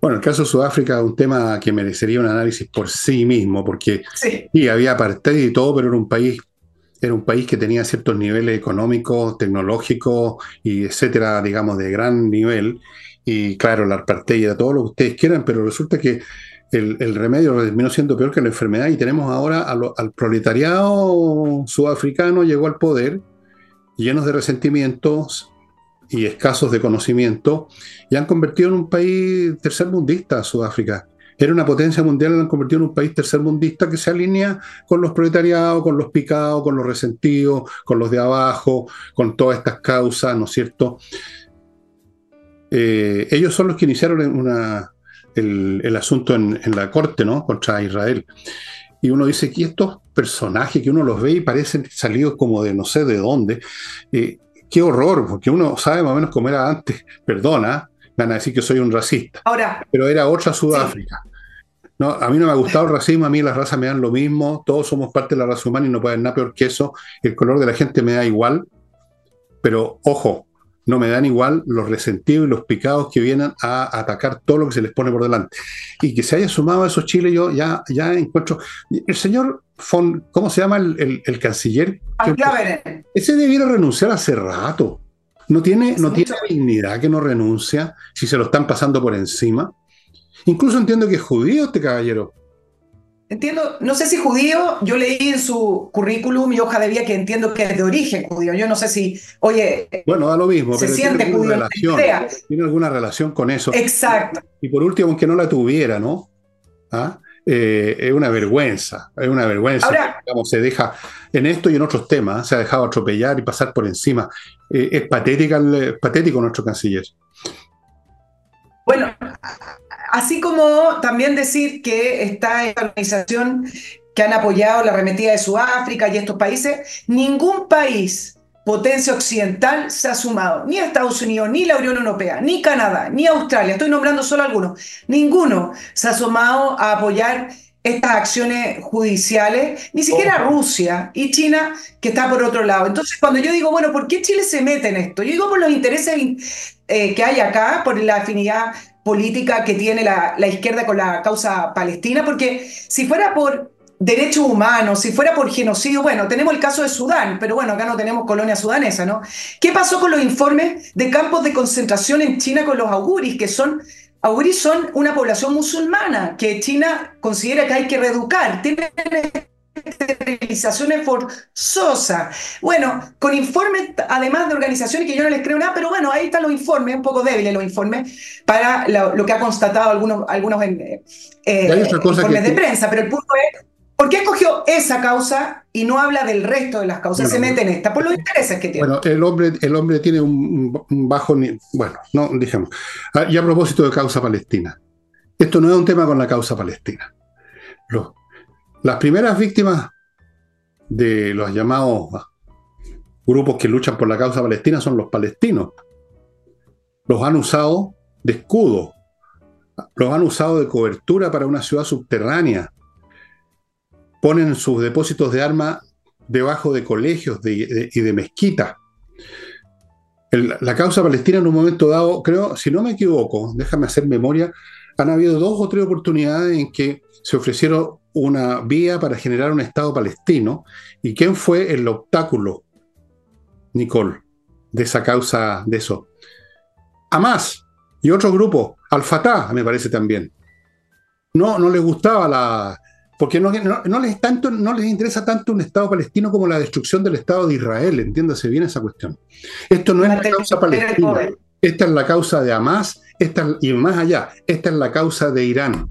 Bueno, el caso de Sudáfrica es un tema que merecería un análisis por sí mismo, porque sí, había apartheid y todo, pero era un país era un país que tenía ciertos niveles económicos, tecnológicos y etcétera, digamos, de gran nivel, y claro, la apartheid era todo lo que ustedes quieran, pero resulta que el, remedio terminó siendo peor que la enfermedad y tenemos ahora al proletariado sudafricano llegó al poder llenos de resentimientos y escasos de conocimiento y han convertido en un país tercermundista Sudáfrica. Era una potencia mundial lo han convertido en un país tercermundista que se alinea con los proletariados, con los picados, con los resentidos, con los de abajo, con todas estas causas, ¿no es cierto? Eh, ellos son los que iniciaron el, asunto en, la corte, ¿no? Contra Israel. Y uno dice que estos personajes que uno los ve y parecen salidos como de no sé de dónde, eh, qué horror, porque uno sabe más o menos cómo era antes. Perdona, van a decir que soy un racista. Ahora. Pero era otra Sudáfrica. No, a mí no me ha gustado el racismo, a mí las razas me dan lo mismo, todos somos parte de la raza humana y no puede haber nada peor que eso. El color de la gente me da igual, pero ojo, no me dan igual los resentidos y los picados que vienen a atacar todo lo que se les pone por delante. Y que se haya sumado a esos chiles, yo ya, ya encuentro. El señor von, ¿cómo se llama el, canciller? Ese debiera renunciar hace rato. No tiene, no tiene dignidad que no renuncia si se lo están pasando por encima. Incluso entiendo que es judío este caballero. Entiendo, no sé si judío, yo leí en su currículum y hoja de vida que entiendo que es de origen judío. Yo no sé si, oye, bueno, da lo mismo, se siente tiene judío. Relación, tiene alguna relación con eso. Exacto. Y por último, aunque no la tuviera, ¿no? ¿Ah? Eh, es una vergüenza, es una vergüenza. Ahora, se deja en esto y en otros temas, se ha dejado atropellar y pasar por encima. Eh, es patética, patético nuestro canciller. Así como también decir que está esta organización que han apoyado la arremetida de Sudáfrica y estos países, ningún país potencia occidental se ha sumado, ni Estados Unidos, ni la Unión Europea, ni Canadá, ni Australia, estoy nombrando solo algunos, ninguno se ha sumado a apoyar estas acciones judiciales, ni siquiera Rusia y China, que está por otro lado. Entonces, cuando yo digo, bueno, ¿por qué Chile se mete en esto? Yo digo por los intereses eh, que hay acá, por la afinidad política que tiene la, izquierda con la causa palestina, porque si fuera por derechos humanos, si fuera por genocidio, bueno, tenemos el caso de Sudán, pero bueno, acá no tenemos colonia sudanesa, ¿no? ¿Qué pasó con los informes de campos de concentración en China con los auguris, que son, auguris son una población musulmana que China considera que hay que reeducar? Esterilizaciones forzosas. Bueno, con informes, además de organizaciones que yo no les creo nada, pero bueno, ahí están los informes, un poco débiles los informes, para lo, que ha constatado algunos, algunos eh, informes de prensa, pero el punto es ¿Por qué escogió esa causa y no habla del resto de las causas? se mete en esta, por los intereses que tiene. Bueno, el hombre, el hombre tiene un, bajo. Bueno, no, dijimos. Ah, y a propósito de causa palestina. Esto no es un tema con la causa palestina. Las primeras víctimas de los llamados grupos que luchan por la causa palestina son los palestinos. Los han usado de escudo, los han usado de cobertura para una ciudad subterránea ponen sus depósitos de armas debajo de colegios y de mezquitas. la causa palestina en un momento dado, creo, si no me equivoco, déjame hacer memoria, han habido dos o tres oportunidades en que se ofrecieron una vía para generar un Estado palestino. ¿Y quién fue el obstáculo, Nicole, de esa causa, de eso? Hamas y otro grupo, Al-Fatah, me parece también. No, no les gustaba la, porque no, les tanto, no les interesa tanto un Estado palestino como la destrucción del Estado de Israel, entiéndase bien esa cuestión. Esto no es la causa palestina, esta es la causa de Hamas, esta, y más allá, esta es la causa de Irán.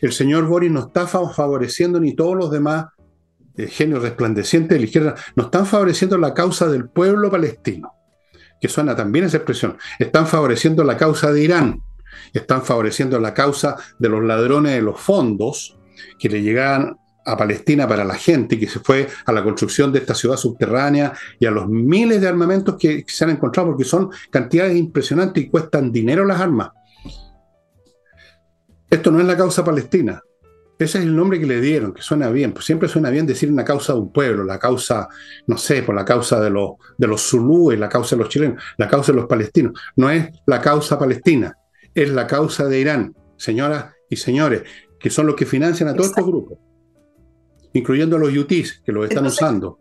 El señor Boris no está favoreciendo ni todos los demás eh, genios resplandecientes de la izquierda, no están favoreciendo la causa del pueblo palestino, que suena también esa expresión, están favoreciendo la causa de Irán, están favoreciendo la causa de los ladrones de los fondos, que le llegaban a Palestina para la gente, que se fue a la construcción de esta ciudad subterránea y a los miles de armamentos que, se han encontrado, porque son cantidades impresionantes y cuestan dinero las armas. Esto no es la causa palestina. Ese es el nombre que le dieron, que suena bien. Pues siempre suena bien decir una causa de un pueblo, la causa, no sé, por la causa de los, de los zulúes, la causa de los chilenos, la causa de los palestinos. No es la causa palestina, es la causa de Irán. Señoras y señores, que son los que financian a todos estos grupos, incluyendo a los UTIs, que los están usando,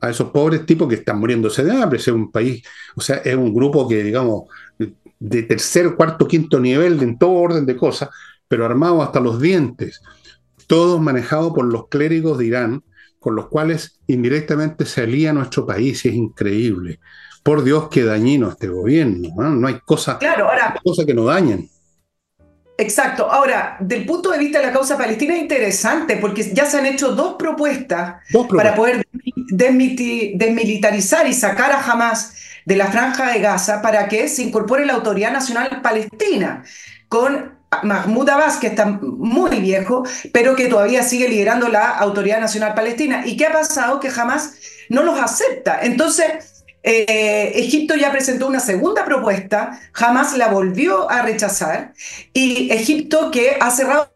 a esos pobres tipos que están muriéndose de hambre. Es un país, o sea, es un grupo que, digamos, de tercer, cuarto, quinto nivel en todo orden de cosas, pero armado hasta los dientes, todos manejados por los clérigos de Irán, con los cuales indirectamente se alía nuestro país, y es increíble. Por Dios, qué dañino este gobierno. No, hay cosa, claro, cosa que no dañen. Exacto. Ahora, del punto de vista de la causa palestina es interesante porque ya se han hecho dos propuestas, para poder desmilitarizar y sacar a Hamas de la franja de Gaza para que se incorpore la Autoridad Nacional Palestina con Mahmoud Abbas, que está muy viejo, pero que todavía sigue liderando la Autoridad Nacional Palestina. ¿Y qué ha pasado? Que Hamas no los acepta. Entonces, eh, Egipto ya presentó una segunda propuesta, jamás la volvió a rechazar, y Egipto que ha cerrado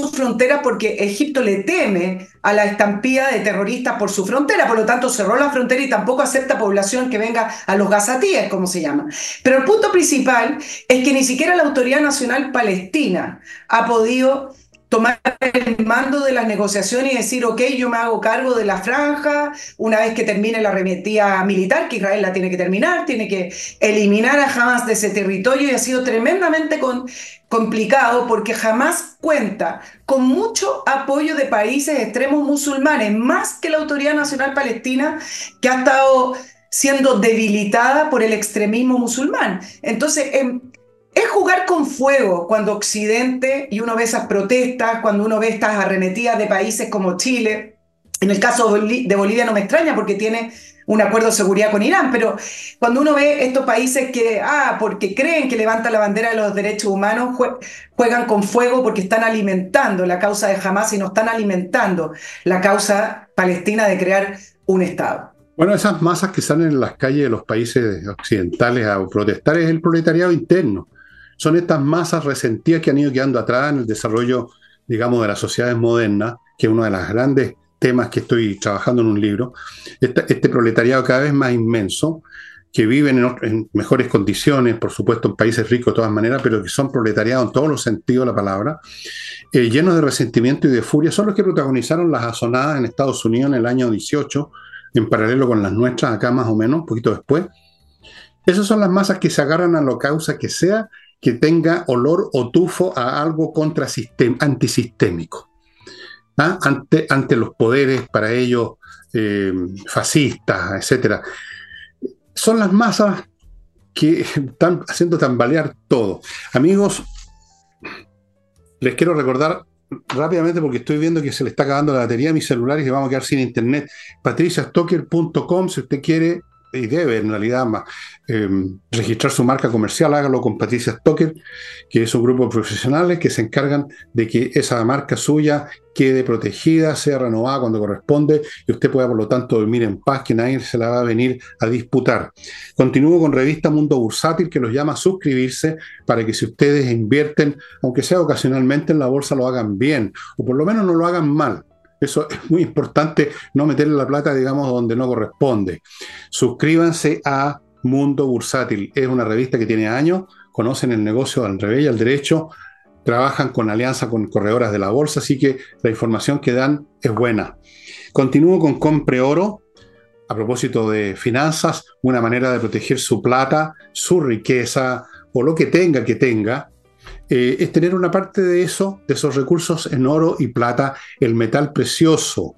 su frontera porque Egipto le teme a la estampida de terroristas por su frontera, por lo tanto cerró la frontera y tampoco acepta población que venga a los gazatíes, como se llama. Pero el punto principal es que ni siquiera la Autoridad Nacional Palestina ha podido tomar el mando de las negociaciones y decir, ok, yo me hago cargo de la franja una vez que termine la arremetida militar, que Israel la tiene que terminar, tiene que eliminar a Hamas de ese territorio y ha sido tremendamente complicado porque jamás cuenta con mucho apoyo de países extremos musulmanes, más que la Autoridad Nacional Palestina, que ha estado siendo debilitada por el extremismo musulmán. Entonces, en, es jugar con fuego cuando Occidente, y uno ve esas protestas, cuando uno ve estas arremetidas de países como Chile, en el caso de Bolivia no me extraña porque tiene un acuerdo de seguridad con Irán, pero cuando uno ve estos países que, ah, porque creen que levantan la bandera de los derechos humanos, juegan con fuego porque están alimentando la causa de Hamas y no están alimentando la causa palestina de crear un Estado. Bueno, esas masas que salen en las calles de los países occidentales a protestar es el proletariado interno son estas masas resentidas que han ido quedando atrás en el desarrollo, digamos, de las sociedades modernas, que es uno de los grandes temas que estoy trabajando en un libro. Este, este proletariado cada vez más inmenso, que viven en, mejores condiciones, por supuesto, en países ricos de todas maneras, pero que son proletariados en todos los sentidos de la palabra, eh, llenos de resentimiento y de furia, son los que protagonizaron las azonadas en Estados Unidos en el año 18, en paralelo con las nuestras, acá más o menos, un poquito después. Esas son las masas que se agarran a lo causa que sea que tenga olor o tufo a algo antisistémico. ¿ah? ante, los poderes para ellos eh, fascistas, etcétera. Son las masas que <laughs> están haciendo tambalear todo. Amigos, les quiero recordar rápidamente porque estoy viendo que se le está acabando la batería a mis celulares y vamos a quedar sin internet. patriciastocker.com si usted quiere y debe en realidad eh, registrar su marca comercial, hágalo con Patricia Stoker, que es un grupo de profesionales que se encargan de que esa marca suya quede protegida, sea renovada cuando corresponde y usted pueda por lo tanto dormir en paz, que nadie se la va a venir a disputar. Continúo con Revista Mundo Bursátil que los llama a suscribirse para que si ustedes invierten, aunque sea ocasionalmente en la bolsa, lo hagan bien o por lo menos no lo hagan mal. Eso es muy importante, no meterle la plata, digamos, donde no corresponde. Suscríbanse a Mundo Bursátil. Es una revista que tiene años, conocen el negocio al revés y derecho, trabajan con alianza con corredoras de la bolsa, así que la información que dan es buena. Continúo con Compre Oro. A propósito de finanzas, una manera de proteger su plata, su riqueza o lo que tenga que tenga, eh, es tener una parte de eso, de esos recursos en oro y plata, el metal precioso,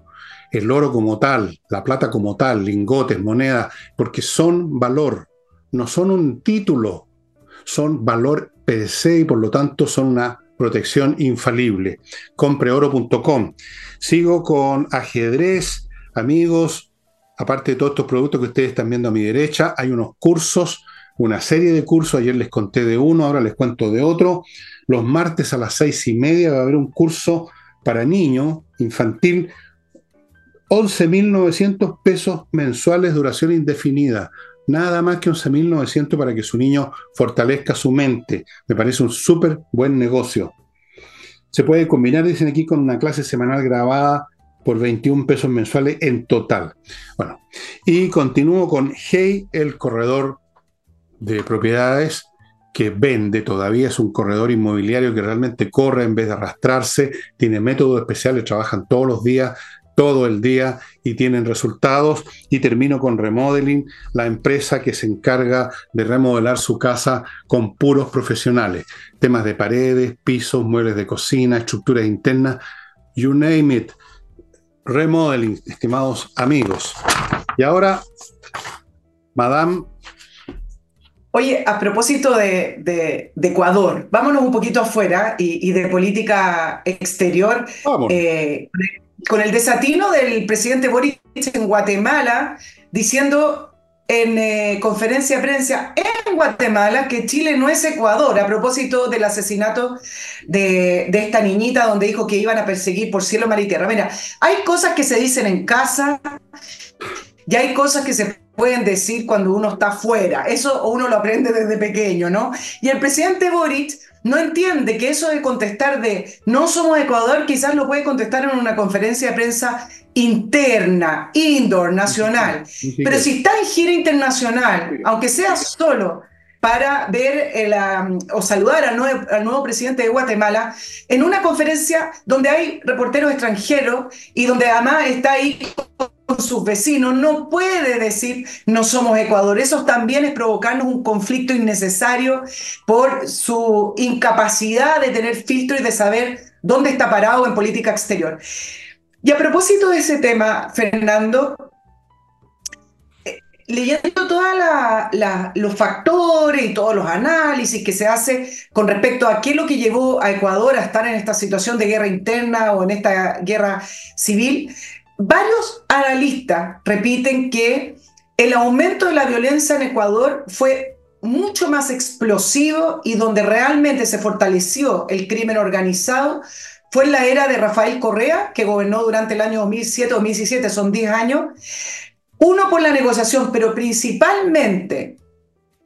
el oro como tal, la plata como tal, lingotes, monedas, porque son valor, no son un título, son valor per se y por lo tanto son una protección infalible. Compreoro.com. Sigo con ajedrez, amigos. Aparte de todos estos productos que ustedes están viendo a mi derecha, hay unos cursos una serie de cursos. Ayer les conté de uno, ahora les cuento de otro. Los martes a las seis y media va a haber un curso para niños, infantil, 11.900 pesos mensuales, duración indefinida. Nada más que 11.900 para que su niño fortalezca su mente. Me parece un súper buen negocio. Se puede combinar, dicen aquí, con una clase semanal grabada por 21 pesos mensuales en total. Bueno, y continúo con Hey, el corredor de propiedades que vende, todavía es un corredor inmobiliario que realmente corre en vez de arrastrarse, tiene métodos especiales, trabajan todos los días, todo el día y tienen resultados. Y termino con Remodeling, la empresa que se encarga de remodelar su casa con puros profesionales. Temas de paredes, pisos, muebles de cocina, estructuras internas, you name it. Remodeling, estimados amigos. Y ahora, Madame Oye, a propósito de, Ecuador, vámonos un poquito afuera y, de política exterior. Eh, con el desatino del presidente Boric en Guatemala, diciendo en eh, conferencia de prensa en Guatemala que Chile no es Ecuador, a propósito del asesinato de, de, esta niñita donde dijo que iban a perseguir por cielo, mar y tierra. Mira, hay cosas que se dicen en casa y hay cosas que se pueden decir cuando uno está fuera. Eso uno lo aprende desde pequeño, ¿no? Y el presidente Boric no entiende que eso de contestar de no somos Ecuador, quizás lo puede contestar en una conferencia de prensa interna, indoor, nacional. Pero si está en gira internacional, aunque sea solo para ver o saludar al nuevo, al nuevo, presidente de Guatemala en una conferencia donde hay reporteros extranjeros y donde además está ahí sus vecinos, no puede decir no somos Ecuador. Eso también es provocarnos un conflicto innecesario por su incapacidad de tener filtro y de saber dónde está parado en política exterior. Y a propósito de ese tema, Fernando, eh, leyendo todos los factores y todos los análisis que se hace con respecto a qué es lo que llevó a Ecuador a estar en esta situación de guerra interna o en esta guerra civil, Varios analistas repiten que el aumento de la violencia en Ecuador fue mucho más explosivo y donde realmente se fortaleció el crimen organizado fue en la era de Rafael Correa, que gobernó durante el año 2007-2017, son 10 años. Uno por la negociación, pero principalmente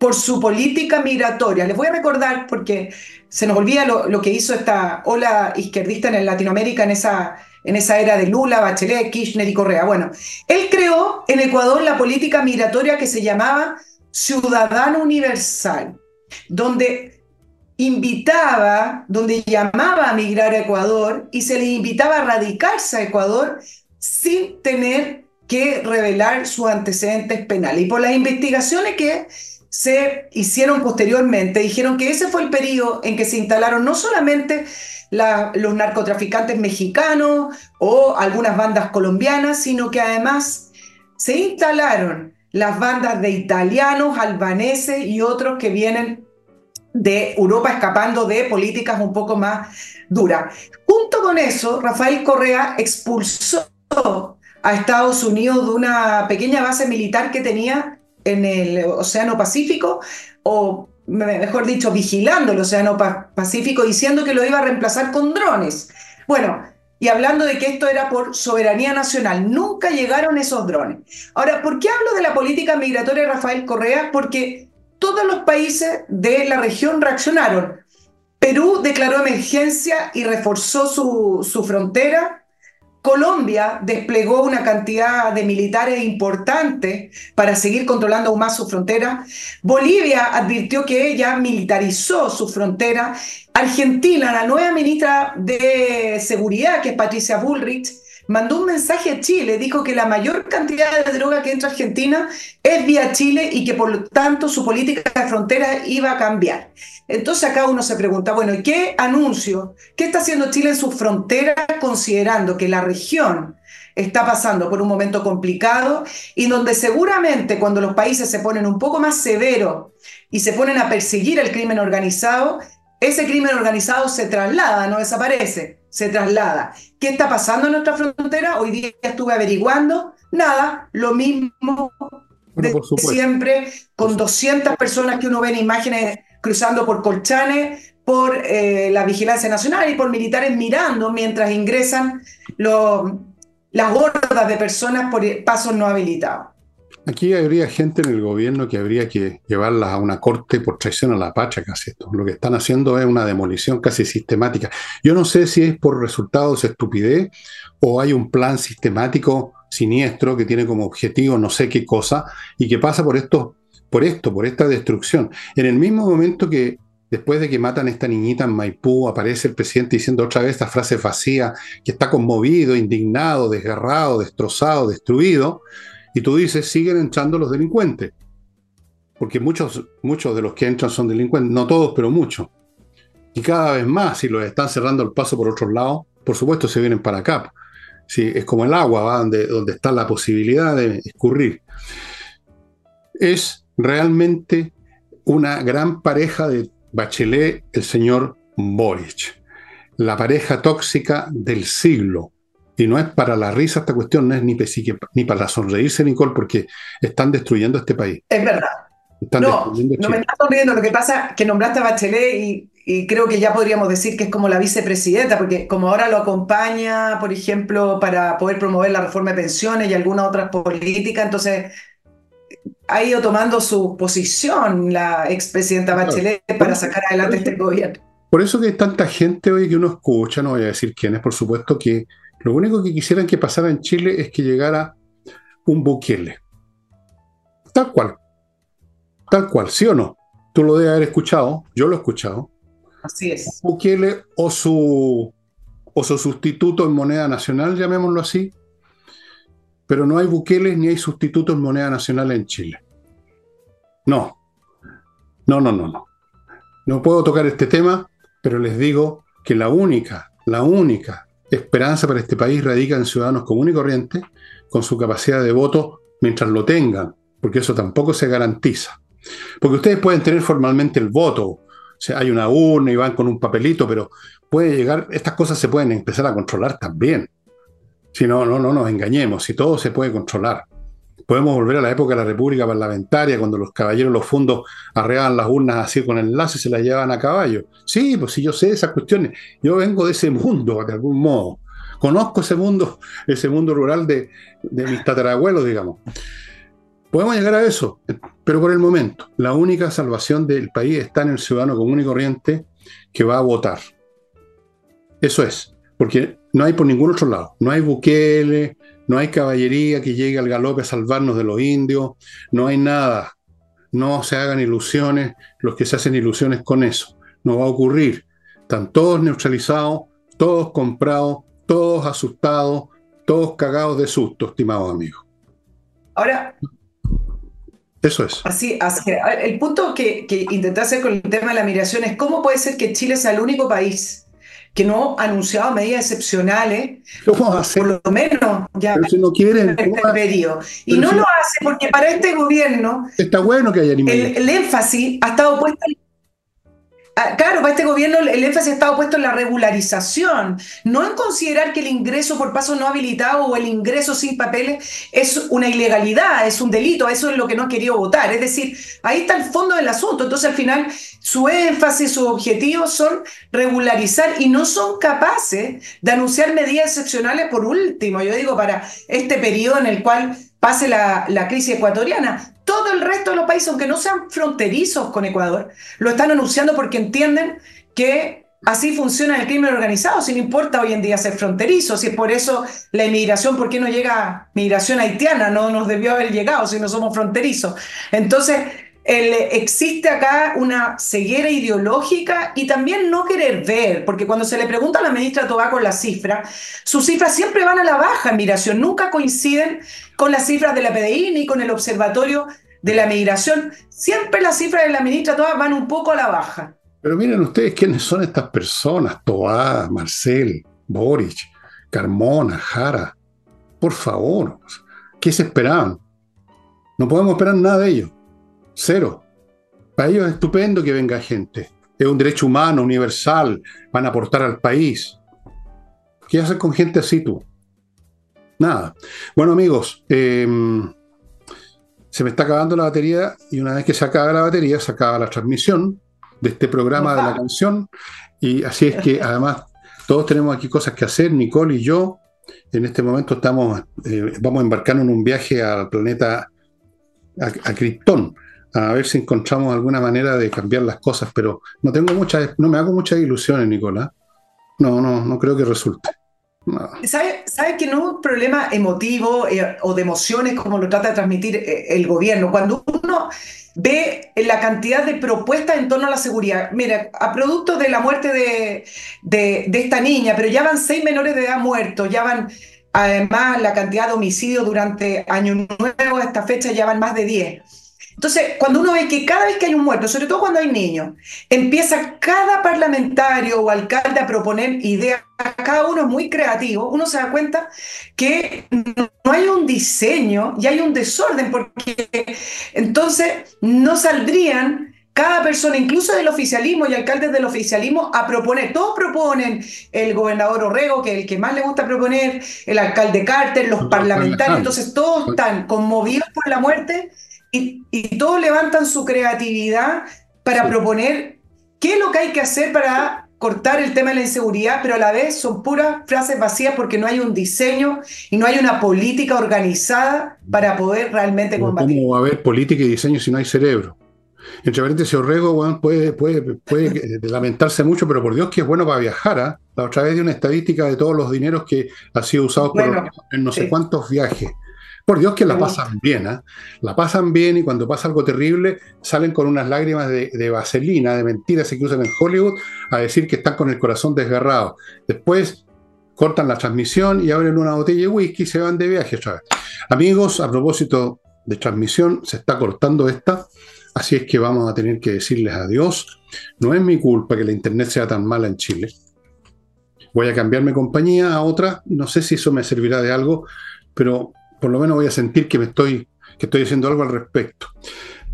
por su política migratoria. Les voy a recordar, porque se nos olvida lo, que hizo esta ola izquierdista en Latinoamérica en esa en esa era de Lula, Bachelet, Kirchner y Correa. Bueno, él creó en Ecuador la política migratoria que se llamaba Ciudadano Universal, donde invitaba, donde llamaba a migrar a Ecuador y se les invitaba a radicarse a Ecuador sin tener que revelar sus antecedentes penales. Y por las investigaciones que se hicieron posteriormente, dijeron que ese fue el periodo en que se instalaron no solamente los narcotraficantes mexicanos o algunas bandas colombianas, sino que además se instalaron las bandas de italianos, albaneses y otros que vienen de Europa escapando de políticas un poco más duras. Junto con eso, Rafael Correa expulsó a Estados Unidos de una pequeña base militar que tenía en el Océano Pacífico, o mejor dicho, vigilando el Océano Pacífico, diciendo que lo iba a reemplazar con drones. Bueno, y hablando de que esto era por soberanía nacional, nunca llegaron esos drones. Ahora, ¿por qué hablo de la política migratoria de Rafael Correa? Porque todos los países de la región reaccionaron. Perú declaró emergencia y reforzó su, su frontera Colombia desplegó una cantidad de militares importante para seguir controlando aún más su frontera. Bolivia advirtió que ella militarizó su frontera. Argentina, la nueva ministra de Seguridad, que es Patricia Bullrich, mandó un mensaje a Chile, dijo que la mayor cantidad de droga que entra a Argentina es vía Chile y que por lo tanto su política de frontera iba a cambiar. Entonces acá uno se pregunta, bueno, ¿qué anuncio? ¿Qué está haciendo Chile en sus fronteras considerando que la región está pasando por un momento complicado y donde seguramente cuando los países se ponen un poco más severos y se ponen a perseguir el crimen organizado, ese crimen organizado se traslada, no desaparece, se traslada. ¿Qué está pasando en nuestra frontera? Hoy día estuve averiguando, nada, lo mismo de siempre, con 200 personas que uno ve en imágenes cruzando por Colchane, por eh, la Vigilancia Nacional y por militares mirando mientras ingresan las hordas de personas por pasos no habilitados. Aquí habría gente en el gobierno que habría que llevarlas a una corte por traición a la patria, casi esto. Lo que están haciendo es una demolición casi sistemática. Yo no sé si es por resultados de estupidez o hay un plan sistemático siniestro que tiene como objetivo no sé qué cosa y que pasa por esto, por esto, por esta destrucción. En el mismo momento que después de que matan a esta niñita en Maipú, aparece el presidente diciendo otra vez esta frase vacía, que está conmovido, indignado, desgarrado, destrozado, destruido, y tú dices, siguen entrando los delincuentes. Porque muchos, muchos de los que entran son delincuentes, no todos, pero muchos. Y cada vez más, si los están cerrando el paso por otros lados, por supuesto se vienen para acá. Sí, es como el agua, ¿va? Donde, donde está la posibilidad de escurrir. Es realmente una gran pareja de Bachelet, el señor Boric. La pareja tóxica del siglo. Y no es para la risa esta cuestión, no es ni, ni para sonreírse, Nicole, porque están destruyendo este país. Es verdad. no, no me está sonriendo. Lo que pasa es que nombraste a Bachelet y, creo que ya podríamos decir que es como la vicepresidenta, porque como ahora lo acompaña, por ejemplo, para poder promover la reforma de pensiones y algunas otras políticas, entonces ha ido tomando su posición la expresidenta Bachelet para sacar adelante este gobierno. Por eso que hay tanta gente hoy que uno escucha, no voy a decir quién es, por supuesto, que lo único que quisieran que pasara en Chile es que llegara un Bukele. Tal cual. Tal cual, ¿sí o no? Tú lo debes haber escuchado, yo lo he escuchado. Así es. Bukele o su, o su sustituto en moneda nacional, llamémoslo así. Pero no hay Bukele ni hay sustitutos en moneda nacional en Chile. No. No, no, no, no. No puedo tocar este tema, pero les digo que la única, la única esperanza para este país radica en ciudadanos comunes y corrientes con su capacidad de voto mientras lo tengan, porque eso tampoco se garantiza. Porque ustedes pueden tener formalmente el voto, hay una urna y van con un papelito, pero puede llegar, estas cosas se pueden empezar a controlar también. Si no, no, no nos engañemos, si todo se puede controlar. Podemos volver a la época de la República Parlamentaria, cuando los caballeros los fundos arreaban las urnas así con enlace y se las llevaban a caballo. Sí, pues sí, yo sé esas cuestiones. Yo vengo de ese mundo, de algún modo. Conozco ese mundo, ese mundo rural de, de mis tatarabuelos, digamos. Podemos llegar a eso, pero por el momento, la única salvación del país está en el ciudadano común y corriente que va a votar. Eso es, porque no hay por ningún otro lado. No hay Bukele, no hay caballería que llegue al galope a salvarnos de los indios, no hay nada. No se hagan ilusiones los que se hacen ilusiones con eso. No va a ocurrir. Están todos neutralizados, todos comprados, todos asustados, todos cagados de susto, estimados amigos. Ahora, eso es. Así, el punto que, que intenté hacer con el tema de la migración es cómo puede ser que Chile sea el único país que no ha anunciado medidas excepcionales, ¿Cómo hace? por lo menos ya Pero si no quieren, este periodo. Y no si- lo hace porque para este gobierno Está bueno que haya el, animales. el énfasis ha estado puesto en- Ah, Claro, para este gobierno el- énfasis ha estado puesto en la regularización, no en considerar que el ingreso por paso no habilitado o el ingreso sin papeles es una ilegalidad, es un delito, eso es lo que no ha querido votar. Es decir, ahí está el fondo del asunto. Entonces, al final, su énfasis, sus objetivos son regularizar y no son capaces de anunciar medidas excepcionales por último, yo digo, para este periodo en el cual pase la, la crisis ecuatoriana. Todo el resto de los países, aunque no sean fronterizos con Ecuador, lo están anunciando porque entienden que así funciona el crimen organizado, si no importa hoy en día ser fronterizo, si es por eso la inmigración, ¿por qué no llega migración haitiana? No nos debió haber llegado si no somos fronterizos. Entonces, existe acá una ceguera ideológica y también no querer ver, porque cuando se le pregunta a la ministra Tobá con las cifras, sus cifras siempre van a la baja en migración, nunca coinciden con las cifras de la PDI ni con el observatorio de la migración. Siempre las cifras de la ministra Tobá van un poco a la baja. Pero miren ustedes quiénes son estas personas: Toá, Marcel, Boric, Carmona, Jara. Por favor, ¿qué se esperaban? No podemos esperar nada de ellos. Cero. Para ellos es estupendo que venga gente. Es un derecho humano, universal. Van a aportar al país. ¿Qué haces con gente así tú? Nada. Bueno, amigos, eh, se me está acabando la batería y una vez que se acaba la batería, se acaba la transmisión de este programa de la canción. Y así es que además todos tenemos aquí cosas que hacer, Nicole y yo. En este momento estamos, eh, vamos a embarcarnos en un viaje al planeta, a, a Krypton, a ver si encontramos alguna manera de cambiar las cosas, pero no tengo muchas, no me hago muchas ilusiones, Nicolás. No, no, no creo que resulte. No. ¿Sabe, sabe que no es un problema emotivo eh, o de emociones como lo trata de transmitir eh, el gobierno? Cuando uno ve la cantidad de propuestas en torno a la seguridad, mira, a producto de la muerte de, de, de esta niña, pero ya van seis menores de edad muertos, ya van además la cantidad de homicidios durante Año Nuevo, a esta fecha ya van más de 10. Entonces, cuando uno ve que cada vez que hay un muerto, sobre todo cuando hay niños, empieza cada parlamentario o alcalde a proponer ideas, cada uno es muy creativo, uno se da cuenta que no hay un diseño y hay un desorden, porque entonces no saldrían cada persona, incluso del oficialismo y alcaldes del oficialismo, a proponer. Todos proponen el gobernador Orrego, que es el que más le gusta proponer, el alcalde Carter, los parlamentarios, entonces todos están conmovidos por la muerte y, y todos levantan su creatividad para Sí. proponer qué es lo que hay que hacer para cortar el tema de la inseguridad, pero a la vez son puras frases vacías porque no hay un diseño y no hay una política organizada para poder realmente combatir. ¿Cómo va a haber política y diseño si no hay cerebro? Entre paréntesis, Orrego weón, puede, puede, puede eh, lamentarse mucho, pero por Dios que es bueno para viajar. ¿ah? La otra vez de una estadística de todos los dineros que ha sido usados por Bueno, en no sé sí. cuántos viajes. Por Dios que la pasan bien, ¿ah? la pasan bien y cuando pasa algo terrible salen con unas lágrimas de, de vaselina, de mentiras que usan en Hollywood a decir que están con el corazón desgarrado. Después cortan la transmisión y abren una botella de whisky y se van de viaje otra vez. Amigos, a propósito de transmisión, se está cortando esta, así es que vamos a tener que decirles adiós. No es mi culpa que la internet sea tan mala en Chile. Voy a cambiarme compañía a otra y no sé si eso me servirá de algo, pero por lo menos voy a sentir que me estoy que estoy haciendo algo al respecto.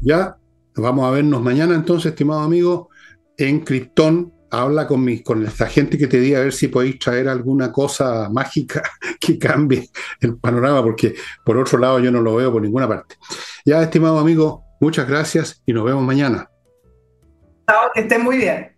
Ya vamos a vernos mañana entonces, estimado amigo, en Krypton. Habla con, mi, con esta gente que te diga a ver si podéis traer alguna cosa mágica <laughs> que cambie el panorama, porque por otro lado yo no lo veo por ninguna parte. Ya, estimado amigo, muchas gracias y nos vemos mañana. Chao, que estén muy bien.